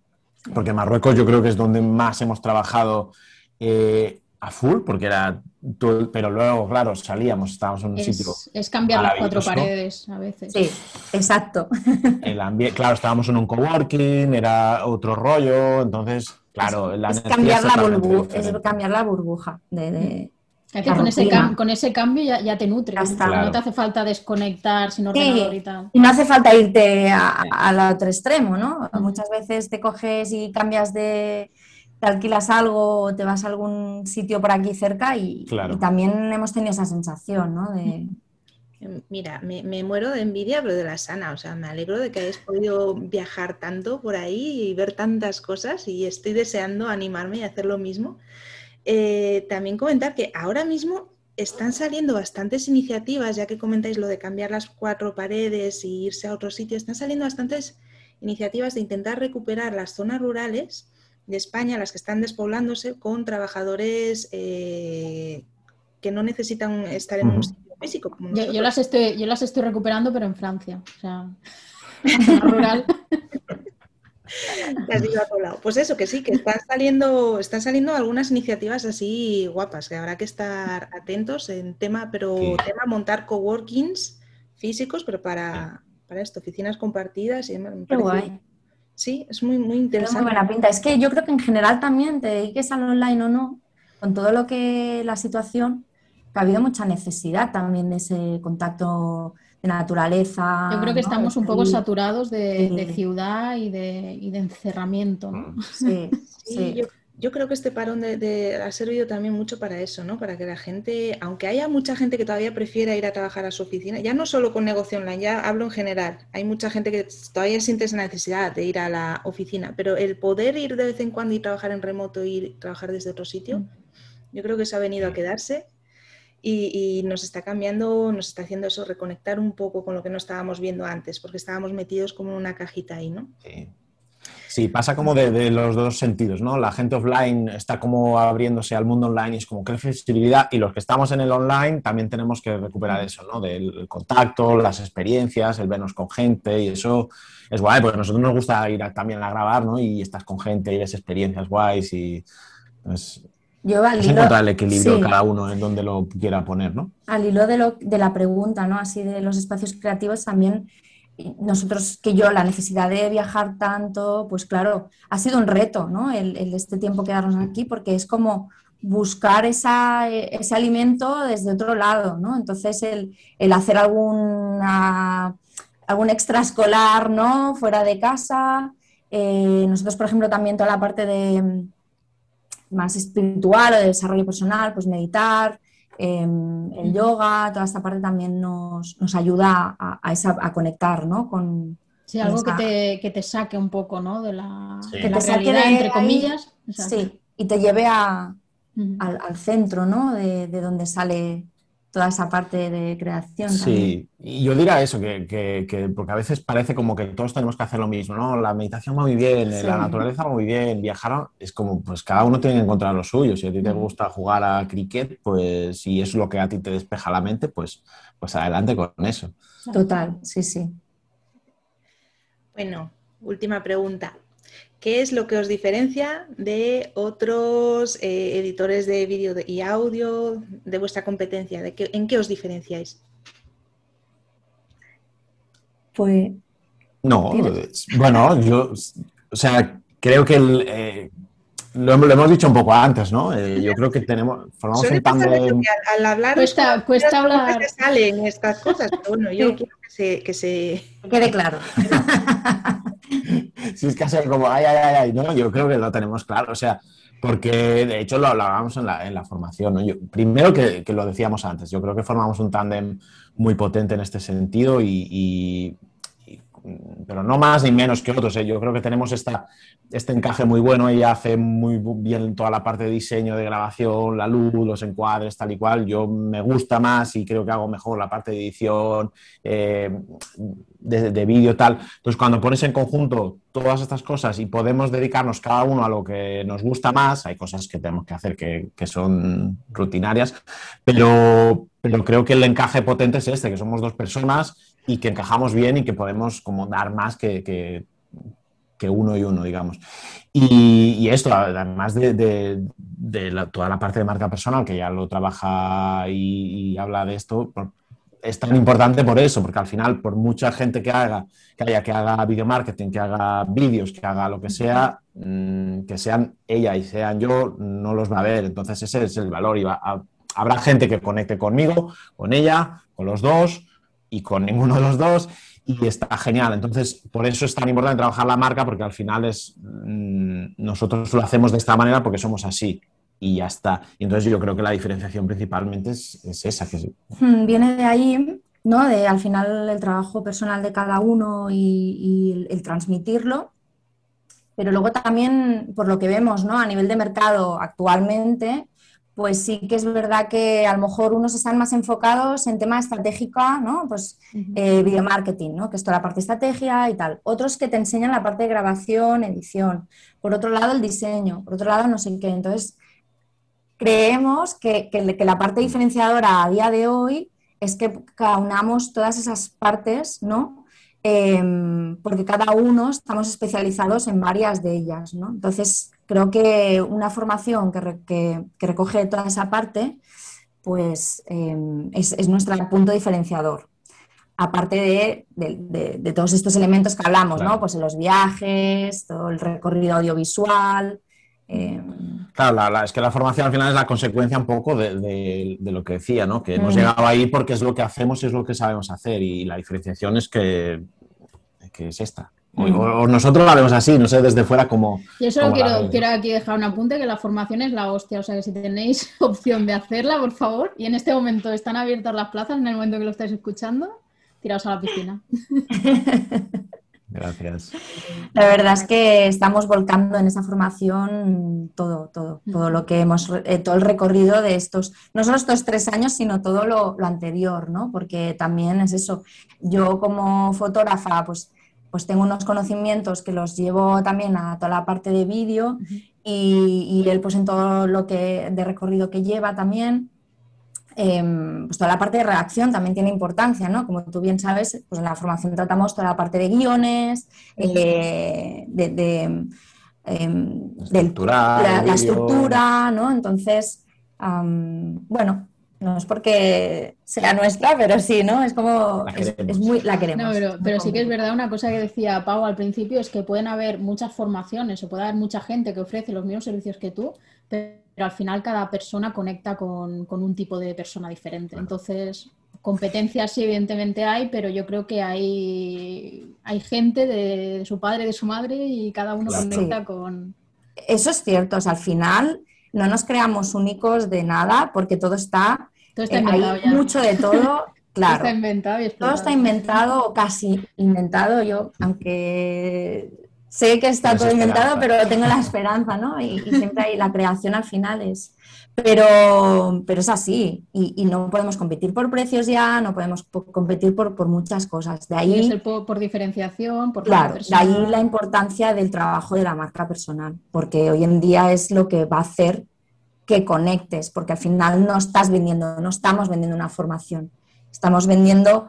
Porque Marruecos yo creo que es donde más hemos trabajado eh, a full, porque era pero luego, claro, salíamos, estábamos en un sitio. Es cambiar las cuatro paredes a veces. Sí, exacto. *laughs* El claro, estábamos en un coworking, era otro rollo, entonces, claro, es, cambiar, la burbuja, es cambiar la burbuja de, con, ese con, ese cambio ya, te nutre. No te hace falta desconectar sin ordenador y tal. Y no hace falta irte al otro extremo, ¿no? Muchas veces te coges y cambias de, te alquilas algo o te vas a algún sitio por aquí cerca y, también hemos tenido esa sensación, ¿no? De... Mira, me, muero de envidia, pero de la sana. O sea, me alegro de que hayáis podido viajar tanto por ahí y ver tantas cosas y estoy deseando animarme y hacer lo mismo. Eh, también comentar que ahora mismo están saliendo bastantes iniciativas, ya que comentáis lo de cambiar las cuatro paredes y irse a otro sitio, están saliendo bastantes iniciativas de intentar recuperar las zonas rurales de España, las que están despoblándose, con trabajadores eh, que no necesitan estar en un sitio físico. yo, las estoy, yo las estoy recuperando, pero en Francia. O sea, *laughs* rural. Pues eso, que sí, que están saliendo, están saliendo algunas iniciativas así guapas, que habrá que estar atentos en tema, pero tema montar coworkings físicos, pero para, para esto, oficinas compartidas y Qué guay. Sí, es muy, muy interesante. Muy buena pinta. Es que yo creo que en general también, te dediques al online o no, con todo lo que la situación, que ha habido mucha necesidad también de ese contacto de naturaleza. Yo creo que estamos un poco saturados de, ciudad y de, de encerramiento. ¿no? *laughs* Sí, sí. Yo creo que este parón de, ha servido también mucho para eso, ¿no? Para que la gente, aunque haya mucha gente que todavía prefiera ir a trabajar a su oficina, ya no solo con negocio online, ya hablo en general, hay mucha gente que todavía siente esa necesidad de ir a la oficina, pero el poder ir de vez en cuando y trabajar en remoto y trabajar desde otro sitio, mm. yo creo que eso ha venido a quedarse y, y, nos está cambiando, nos está haciendo eso, reconectar un poco con lo que no estábamos viendo antes, porque estábamos metidos como en una cajita ahí, ¿no? Sí. Sí, pasa como de, los dos sentidos, ¿no? La gente offline está como abriéndose al mundo online y es como que flexibilidad y los que estamos en el online también tenemos que recuperar eso, ¿no? Del contacto, las experiencias, el vernos con gente y eso es guay, porque a nosotros nos gusta ir también a grabar, ¿no? Y estás con gente y ves experiencias guays y pues, Yo al es encontrar el equilibrio cada uno en donde lo quiera poner, ¿no? Al hilo de, lo, de la pregunta, ¿no? Así de los espacios creativos también nosotros, que yo, la necesidad de viajar tanto, pues claro, ha sido un reto, ¿no? El, este tiempo quedarnos aquí, porque es como buscar esa, ese alimento desde otro lado, ¿no? Entonces, el, hacer alguna, algún extraescolar, ¿no? Fuera de casa. Eh, nosotros, por ejemplo, también toda la parte de más espiritual o de desarrollo personal, pues meditar, Em, el yoga, toda esta parte también nos, ayuda a, conectar, ¿no? Con, sí, algo que, te, saque un poco, ¿no? De la, realidad, entre comillas. Sí, y te lleve al, centro, ¿no? De, donde sale toda esa parte de creación. Sí, y yo diría eso, que, porque a veces parece como que todos tenemos que hacer lo mismo, ¿no? La meditación va muy bien, la naturaleza va muy bien, viajar es como, pues cada uno tiene que encontrar lo suyo. Si a ti te gusta jugar a cricket, pues si es lo que a ti te despeja la mente, pues, pues adelante con eso. Total, sí, sí. Bueno, última pregunta. ¿Qué es lo que os diferencia de otros eh, editores de vídeo y audio de vuestra competencia? ¿De ¿En qué os diferenciáis? Pues. No, bueno, yo, o sea, creo que eh, lo, hemos dicho un poco antes, ¿no? Eh, yo creo que tenemos, formamos un tándem... Al, hablar, cuesta, cuesta hablar. Que salen estas cosas, pero bueno, yo quiero que se, que se... quede claro. *laughs* si es casi como, ay, ay, ay, no, yo creo que lo tenemos claro, o sea, porque de hecho lo hablábamos en la, en la formación, ¿no? primero que, lo decíamos antes, yo creo que formamos un tándem muy potente en este sentido y, pero no más ni menos que otros. ¿eh? Yo creo que tenemos esta, este encaje muy bueno. Ella hace muy bien toda la parte de diseño, de grabación, la luz, los encuadres, tal y cual. Yo me gusta más y creo que hago mejor la parte de edición, eh, de, vídeo, tal. Entonces, cuando pones en conjunto todas estas cosas y podemos dedicarnos cada uno a lo que nos gusta más, hay cosas que tenemos que hacer que, son rutinarias, pero, pero creo que el encaje potente es este, que somos dos personas y que encajamos bien y que podemos como dar más que, que, uno y uno, digamos. Y, esto, además de, toda la parte de marca personal, que ya lo trabaja y, habla de esto, es tan importante por eso, porque al final, por mucha gente que haga, que haya que haga video marketing, que haga vídeos, que haga lo que sea, mm, que sean ella y sean yo, no los va a ver. Entonces ese es el valor. Y habrá gente que conecte conmigo, con ella, con los dos, y con ninguno de los dos y está genial. Entonces, por eso es tan importante trabajar la marca porque al final es mm, nosotros lo hacemos de esta manera porque somos así y ya está. Entonces yo creo que la diferenciación principalmente es, esa. Hmm, Viene de ahí, ¿no? De al final el trabajo personal de cada uno y, el, transmitirlo. Pero luego también, por lo que vemos, ¿no? A nivel de mercado actualmente, pues sí que es verdad que a lo mejor unos están más enfocados en tema estratégico, ¿no? Pues eh, video marketing, ¿no? Que es toda la parte de estrategia y tal. Otros que te enseñan la parte de grabación, edición. Por otro lado, el diseño. Por otro lado, no sé qué. Entonces, creemos que, que, la parte diferenciadora a día de hoy es que unamos todas esas partes, ¿no? Em, porque cada uno estamos especializados en varias de ellas, ¿no? Entonces, creo que una formación que, recoge toda esa parte, pues em, es, nuestro punto diferenciador. Aparte de, todos estos elementos que hablamos, ¿no? Pues los viajes, todo el recorrido audiovisual. Em. Claro, es que la formación al final es la consecuencia un poco de, lo que decía, ¿no? Que hemos mm. llegado ahí porque es lo que hacemos y es lo que sabemos hacer. Y la diferenciación es que, que es esta. O, nosotros la vemos así, no sé, desde fuera como... Yo solo quiero, quiero aquí dejar un apunte que la formación es la hostia, o sea que si tenéis *laughs* opción de hacerla, por favor, y en este momento están abiertas las plazas, en el momento que lo estáis escuchando, tiraos a la piscina. *laughs* Gracias. La verdad es que estamos volcando en esa formación todo, todo, todo lo que hemos, eh, todo el recorrido de estos, no solo estos tres años, sino todo lo, lo anterior, ¿no? Porque también es eso. Yo como fotógrafa, pues pues tengo unos conocimientos que los llevo también a toda la parte de vídeo y, él pues en todo lo que de recorrido que lleva también, em, pues toda la parte de redacción también tiene importancia, ¿no? Como tú bien sabes, pues en la formación tratamos toda la parte de guiones, eh, de, em, la, estructura, ¿no? Entonces, bueno, no es porque sea nuestra, pero sí, ¿no? Es como, es, muy, la queremos. pero, sí que es verdad, una cosa que decía Pau al principio es que pueden haber muchas formaciones o puede haber mucha gente que ofrece los mismos servicios que tú, pero al final cada persona conecta con, un tipo de persona diferente. Entonces, competencias sí, evidentemente hay, pero yo creo que hay, hay gente de, su padre, de su madre y cada uno conecta con... Eso es cierto, o sea, al final no nos creamos únicos de nada porque todo está, todo está eh, hay mucho de todo. Claro, *laughs* todo está inventado todo está inventado o casi inventado. Yo, aunque sé que está todo inventado, pero tengo la esperanza, ¿no? Y, y siempre hay la creación al final es... Pero, pero es así, y, y no podemos competir por precios ya, no podemos po- competir por, por muchas cosas. De ahí, ser por, por diferenciación, por claro, de ahí la importancia del trabajo de la marca personal, porque hoy en día es lo que va a hacer que conectes, porque al final no estás vendiendo, no estamos vendiendo una formación, estamos vendiendo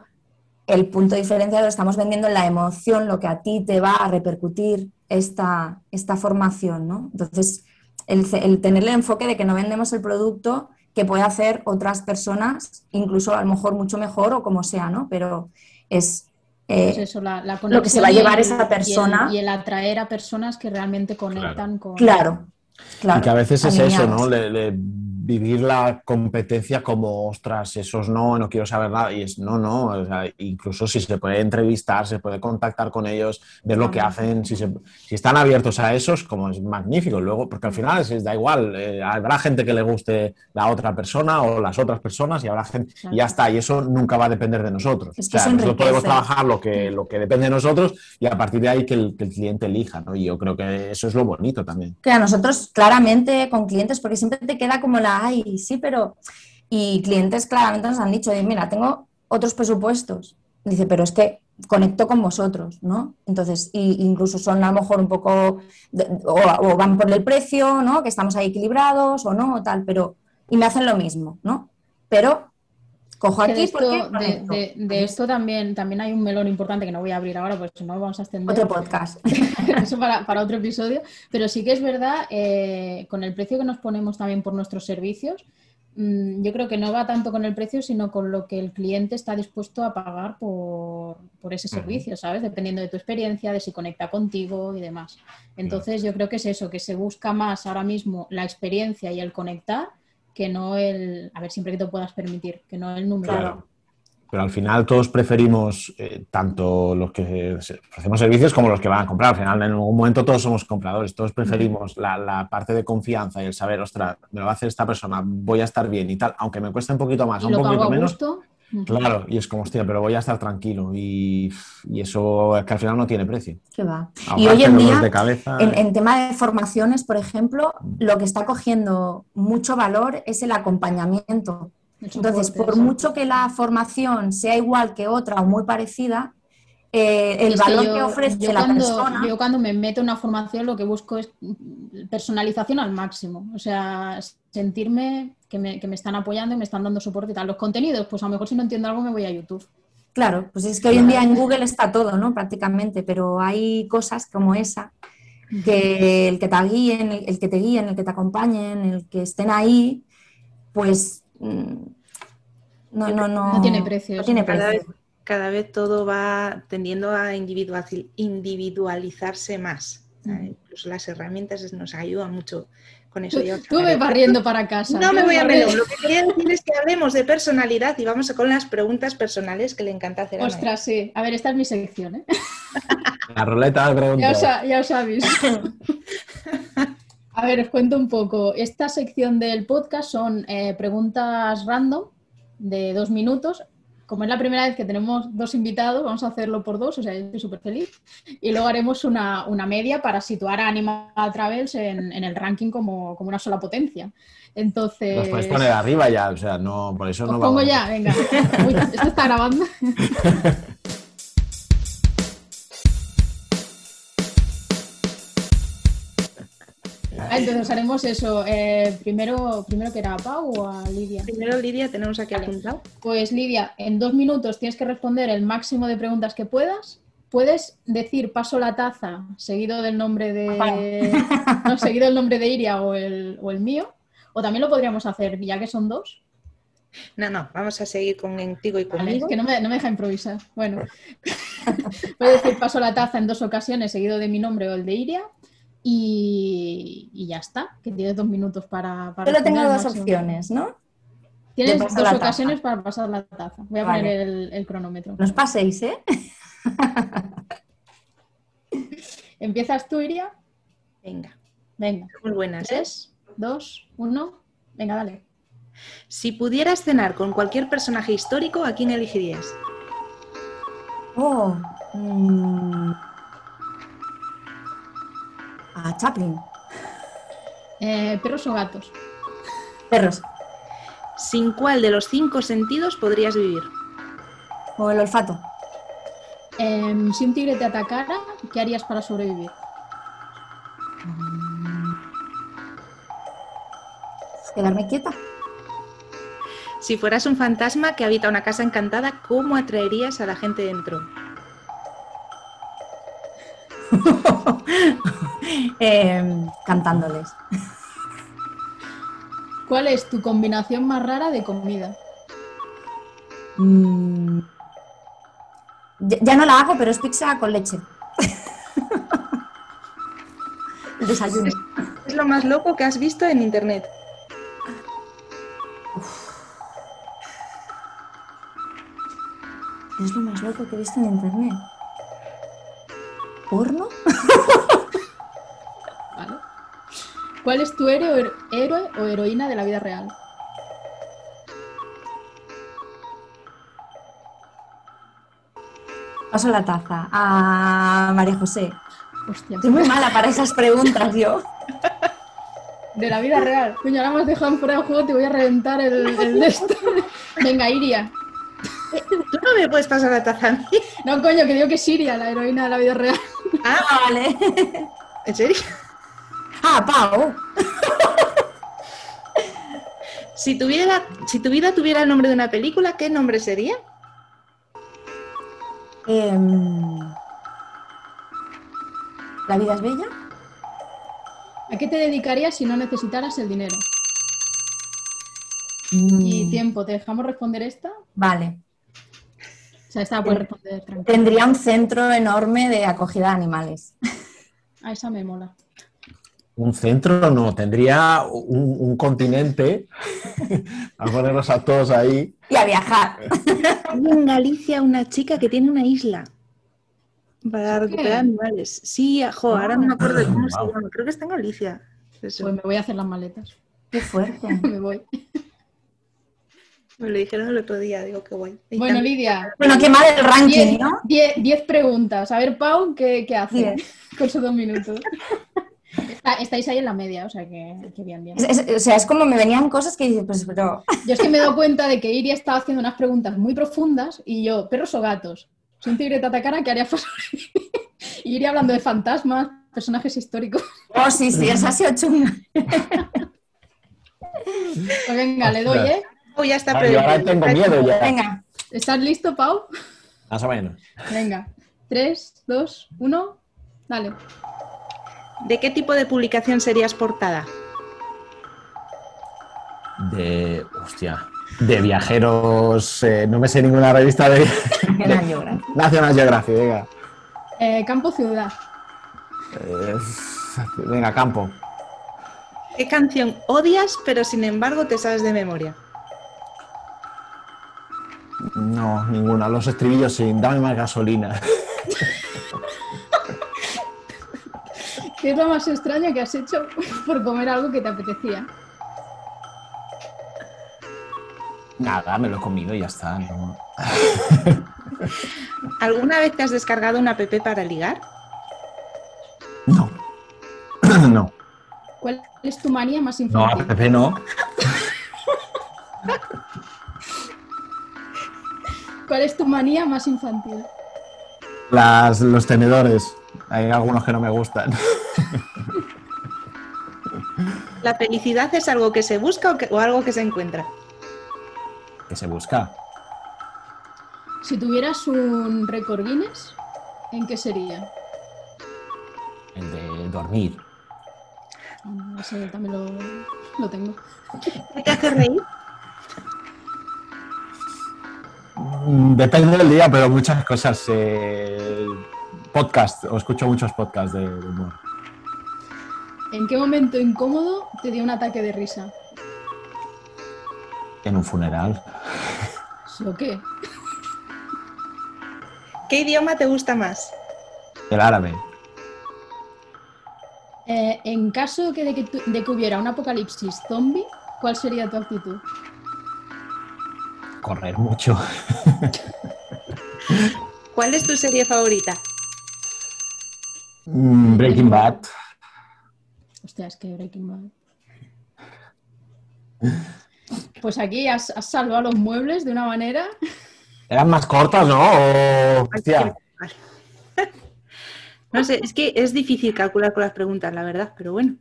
el punto diferenciador, estamos vendiendo la emoción, lo que a ti te va a repercutir esta, esta formación, ¿no? Entonces, el, tener el enfoque de que no vendemos el producto que puede hacer otras personas, incluso a lo mejor mucho mejor o como sea, ¿no? Pero es... eh, Pues eso, la, la lo que se va a llevar el- esa persona. Y el, y el atraer a personas que realmente conectan con. claro, claro. y que a veces es eso. ¿no? Le- le- vivir la competencia como, ostras, esos no, no quiero saber nada. Y es, no, no, o sea, incluso si se puede entrevistar, se puede contactar con ellos, ver lo que hacen, si, se- si están abiertos a esos, como es magnífico. Luego, porque al final es, da igual, eh, habrá gente que le guste la otra persona o las otras personas y habrá gente, y ya está, y eso nunca va a depender de nosotros. Es o sea, nosotros podemos trabajar lo que, lo que depende de nosotros y a partir de ahí que el, que el cliente elija, ¿no? Y yo creo que eso es lo bonito también. que a nosotros claramente con clientes, porque siempre te queda como la, ay, sí, pero... Y clientes claramente nos han dicho, "Oye, mira, tengo otros presupuestos. Dice, pero es que conecto con vosotros, ¿no? Entonces, incluso son a lo mejor un poco, o, van por el precio, ¿no? Que estamos ahí equilibrados o no, tal, pero, y me hacen lo mismo, ¿no? Pero cojo de aquí esto, porque de, conecto. de- de esto también, también hay un melón importante que no voy a abrir ahora, porque si no vamos a extender. Otro podcast. *laughs* Eso para, para otro episodio. Pero sí que es verdad, eh, con el precio que nos ponemos también por nuestros servicios, mm, yo creo que no va tanto con el precio, sino con lo que el cliente está dispuesto a pagar por, por ese servicio, ¿sabes? Dependiendo de tu experiencia, de si conecta contigo y demás. Entonces, yo creo que es eso, que se busca más ahora mismo la experiencia y el conectar que no el, a ver, siempre que te puedas permitir, que no el número. Claro. Pero al final todos preferimos eh, tanto los que ofrecemos servicios como los que van a comprar. Al final, en algún momento todos somos compradores, todos preferimos la, la parte de confianza y el saber, ostras, me lo va a hacer esta persona, voy a estar bien y tal, aunque me cueste un poquito más, un lo que hago poquito menos. gusto. Claro, y es como, hostia, pero voy a estar tranquilo y, y eso es que al final no tiene precio. ¿Qué va? Y hoy en día, de cabeza. En, en tema de formaciones, por ejemplo, lo que está cogiendo mucho valor es el acompañamiento. Entonces, por mucho que la formación sea igual que otra o muy parecida, eh, el Es que valor yo- que ofrece yo la cuando, persona. Yo cuando me meto en una formación lo que busco es personalización al máximo. O sea, sentirme que me, que me están apoyando y me están dando soporte y tal. Los contenidos, pues a lo mejor si no entiendo algo me voy a YouTube. Claro, pues es que hoy en día en Google está todo, ¿no? Prácticamente, pero hay cosas como esa que el que te guíen, el, el que te guíen, el que te acompañen, el que estén ahí, pues mm, no, no, no, No tiene precio no tiene Cada vez, precio. cada vez todo va tendiendo a individual- individualizarse más. Incluso las herramientas nos ayudan mucho con eso. Tú, Ya tú me barriendo para casa. No me voy a melón. Lo que quería decir es que hablemos de personalidad y vamos con las preguntas personales que le encanta hacer a Ana. Ostras, sí. A ver, esta es mi sección, ¿eh? *laughs* La ruleta de Ya preguntas. os, ha- ya os. A ver, os cuento un poco. Esta sección del podcast son eh, preguntas random de dos minutos. Como es la primera vez que tenemos dos invitados, vamos a hacerlo por dos, o sea, yo estoy súper feliz. Y luego haremos una, una media para situar a Animal Travels en, en el ranking como, como una sola potencia. Entonces. Los podéis poner arriba ya, o sea, no, por eso Os no pongo vamos. ya, venga. Uy, esto está grabando. *laughs* Entonces haremos eso. eh, primero, primero que era a Pau o a Lidia. Primero, Lidia, tenemos aquí Vale. apuntado. Pues Lidia, en dos minutos tienes que responder el máximo de preguntas que puedas. Puedes decir paso la taza seguido del nombre de *laughs* no, seguido el nombre de Iria o el, o el mío. O también lo podríamos hacer, ya que son dos. No, no, vamos a seguir contigo y Vale, conmigo. es que no me, no me deja improvisar. Bueno, *laughs* puedes decir paso la taza en dos ocasiones seguido de mi nombre o el de Iria. Y, y ya está, que tienes dos minutos para... para Solo tengo dos opciones, ¿no? Tienes dos taza. ocasiones para pasar la taza. Voy a Vale. poner el, el cronómetro. No os paséis, ¿eh? *laughs* ¿Empiezas tú, Iria? Venga, Venga. muy buenas. ¿eh? Tres, dos, uno. Venga, dale. Si pudieras cenar con cualquier personaje histórico, ¿a quién elegirías? Oh, mm. A Chaplin. Eh, ¿Perros o gatos? Perros. ¿Sin cuál de los cinco sentidos podrías vivir? O el olfato. Em, si un tigre te atacara, ¿qué harías para sobrevivir? Quedarme quieta. Si fueras un fantasma que habita una casa encantada, ¿cómo atraerías a la gente dentro? Em, cantándoles. ¿Cuál es tu combinación más rara de comida? Mm, Ya, ya no la hago, pero es pizza con leche. *laughs* El desayuno. Es lo más loco que has visto en internet. Es lo más loco que he visto en internet. ¿Porno? *laughs* ¿Cuál es tu héroe, héroe o heroína de la vida real? Paso la taza a María José. Hostia, Estoy muy mala para esas preguntas yo. de la vida real. Coño, ahora me has dejado fuera de juego, te voy a reventar el, el de esto. Venga, Iria. Tú no me puedes pasar la taza a mí. No, coño, que digo que es Iria, la heroína de la vida real. Ah, Ah, vale. ¿en serio? Ah, Pau. Si, tuviera, si tu vida tuviera el nombre de una película, ¿qué nombre sería? Em, ¿La vida es bella? ¿A qué te dedicarías si no necesitaras el dinero? Mm, Y tiempo, ¿te dejamos responder esta? Vale. O sea, esta la puedes responder tranquila. Tendría un centro enorme de acogida de animales. A esa me mola. Un centro no, tendría un, un continente a ponerlos a todos ahí. Y a viajar. Hay en Galicia una chica que tiene una isla para ¿Sí? recuperar animales. Sí, jo, ahora no me acuerdo de cómo se Wow. llama. Creo que está en Galicia. Eso. Pues me voy a hacer las maletas. Qué fuerte. *laughs* Me voy. Me lo dijeron el otro día, digo qué guay. Y Bueno, también- Lidia, Bueno, qué mal el ranking, 10 ¿no? diez preguntas. A ver, Pau, ¿qué, qué hace Diez. *laughs* con sus dos minutos? *laughs* Está- estáis ahí en la media, o sea que, que bien, bien. Es- es- o sea, es como me venían cosas que dices, pues, pero. Yo es que me he dado cuenta de que Iria estaba haciendo unas preguntas muy profundas y yo, ¿perros o gatos? Si un tigre te atacara, ¿qué harías? *laughs* Y Iria hablando de fantasmas, personajes históricos. Oh, sí, sí, esa ha sido chunga. Pues venga, le doy, ¿eh? Oh, ya está Vale, yo ahora previsto. tengo miedo ya. Venga. ¿Estás listo, Pau? Más o menos. Venga. 3, 2, 1, dale. ¿De qué tipo de publicación serías portada? De. Hostia. De viajeros. eh, no me sé ninguna revista de. National Geographic. National Geographic, venga. Eh, campo ciudad. Eh, venga, campo. ¿Qué canción odias pero sin embargo te sabes de memoria? No, ninguna. Los estribillos sin. Dame más gasolina. ¿Qué es lo más extraño que has hecho *laughs* por comer algo que te apetecía? Nada, me lo he comido y ya está. ¿no? *laughs* ¿Alguna vez te has descargado una app para ligar? No. *clears throat* no. ¿Cuál es tu manía más No, infantil? a Pepe no. *laughs* ¿Cuál es tu manía más infantil? Las, los tenedores. Hay algunos que no me gustan. ¿La felicidad es algo que se busca o, que- o algo que se encuentra? que se busca. Si tuvieras un récord Guinness, ¿en qué sería? El de dormir. Mm, Ese también lo, lo tengo. ¿Qué te hace reír? Mm, Depende del día, pero muchas cosas. eh, podcast, o escucho muchos podcasts de humor. ¿En qué momento incómodo te dio un ataque de risa? En un funeral. ¿Sí o qué? ¿Qué idioma te gusta más? El árabe. Eh, en caso que de, que tu- de que hubiera un apocalipsis zombie, ¿cuál sería tu actitud? Correr mucho. ¿Cuál es tu serie favorita? Mm, Breaking Bad. Hostia, es que Breaking Bad. Pues aquí has, has salvado los muebles de una manera. Eran más cortas, ¿no? O- hostia. *laughs* No sé, es que es difícil calcular con las preguntas, la verdad, pero bueno.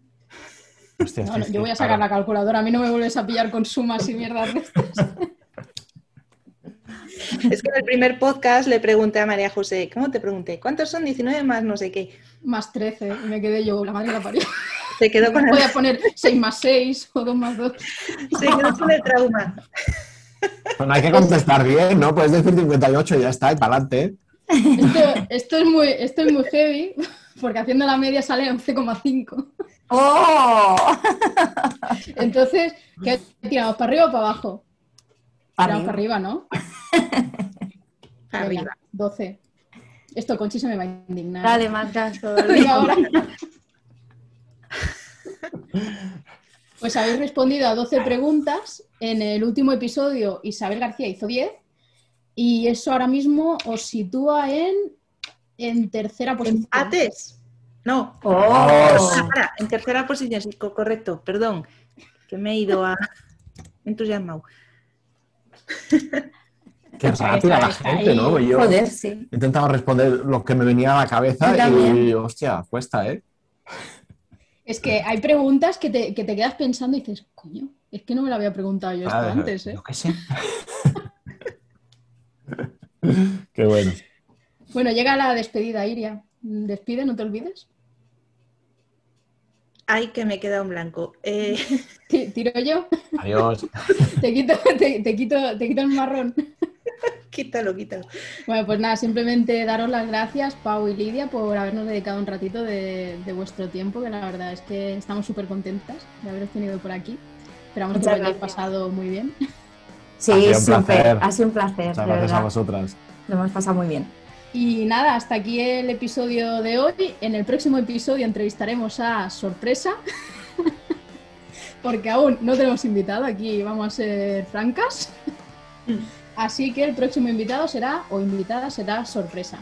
Hostia, No, no, yo voy a sacar la calculadora, a mí no me vuelves a pillar con sumas y mierdas de estas. *laughs* Es que en el primer podcast le pregunté a María José, ¿cómo te pregunté? ¿Cuántos son 19 más no sé qué? Más 13, y me quedé yo, la madre la parió. Se quedó con el, podía poner 6 más 6 o 2 más 2. se quedó con el trauma. Pero no hay que contestar bien, ¿no? Puedes decir 58 y ya está, y para adelante. Esto, esto es muy, esto es muy heavy, porque haciendo la media sale 11,5. ¡Oh! Entonces, ¿qué tiramos? ¿Para arriba o para abajo? Para Tiramos para arriba. ¿no? Venga, Arriba. 12. Esto Conchi se me va a indignar. Dale, más caso. Venga, ahora. *laughs* Pues habéis respondido a 12 preguntas. En el último episodio Isabel García hizo 10. Y eso ahora mismo os sitúa en, en tercera posición. ¿Empates? No. ¡Oh! Ah, para, en tercera posición, sí, co- correcto, perdón. Que me he ido a entusiasmado. Qué rápida la gente, ahí. ¿no? Yo Joder, sí. he intentado responder lo que me venía a la cabeza y, hostia, cuesta, ¿eh? Es que hay preguntas que te, que te quedas pensando y dices, coño, es que no me lo había preguntado yo esto Ah, antes, ¿eh? Yo qué sé. *laughs* Qué bueno. Bueno, llega la despedida, Iria. Despide, no te olvides. Ay, que me queda un blanco. Eh, *laughs* Ti- Tiro yo, Adiós. *laughs* te quito, te, te quito, te quito el marrón. *laughs* quítalo, quítalo. Bueno, pues nada, simplemente daros las gracias, Pau y Lidia, por habernos dedicado un ratito de, de vuestro tiempo, que la verdad es que estamos súper contentas de haberos tenido por aquí. Esperamos Muchas que lo hayáis pasado muy bien. Sí, Ha sido un súper. placer. Ha sido un placer, Muchas gracias a verdad. vosotras. Lo hemos pasado muy bien. Y nada, hasta aquí el episodio de hoy. En el próximo episodio entrevistaremos a Sorpresa, *laughs* porque aún no tenemos invitado, aquí vamos a ser francas. Así que el próximo invitado será, o invitada será Sorpresa.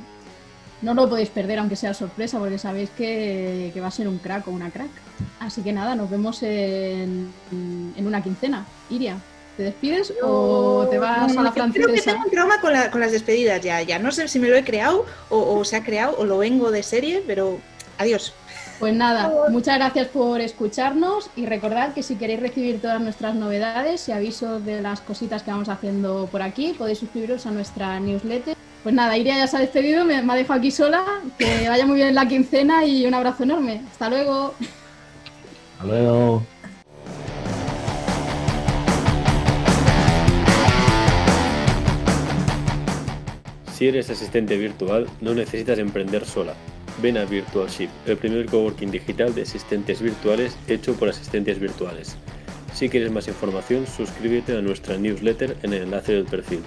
No lo podéis perder, aunque sea sorpresa, porque sabéis que, que va a ser un crack o una crack. Así que nada, nos vemos en, en una quincena. Iria, ¿te despides o te vas No, a la yo Creo que francesa? tengo un trauma con, la- con las despedidas ya. Ya no sé si me lo he creado o, o se ha creado o lo vengo de serie, pero adiós. Pues nada, muchas gracias por escucharnos y recordad que si queréis recibir todas nuestras novedades y avisos de las cositas que vamos haciendo por aquí, podéis suscribiros a nuestra newsletter. Pues nada, Iria ya se ha despedido, me, me ha dejado aquí sola, que vaya muy bien la quincena y un abrazo enorme. Hasta luego. Hasta luego. Si eres asistente virtual, no necesitas emprender sola. Ven a Virtualship, el primer coworking digital de asistentes virtuales hecho por asistentes virtuales. Si quieres más información, suscríbete a nuestra newsletter en el enlace del perfil.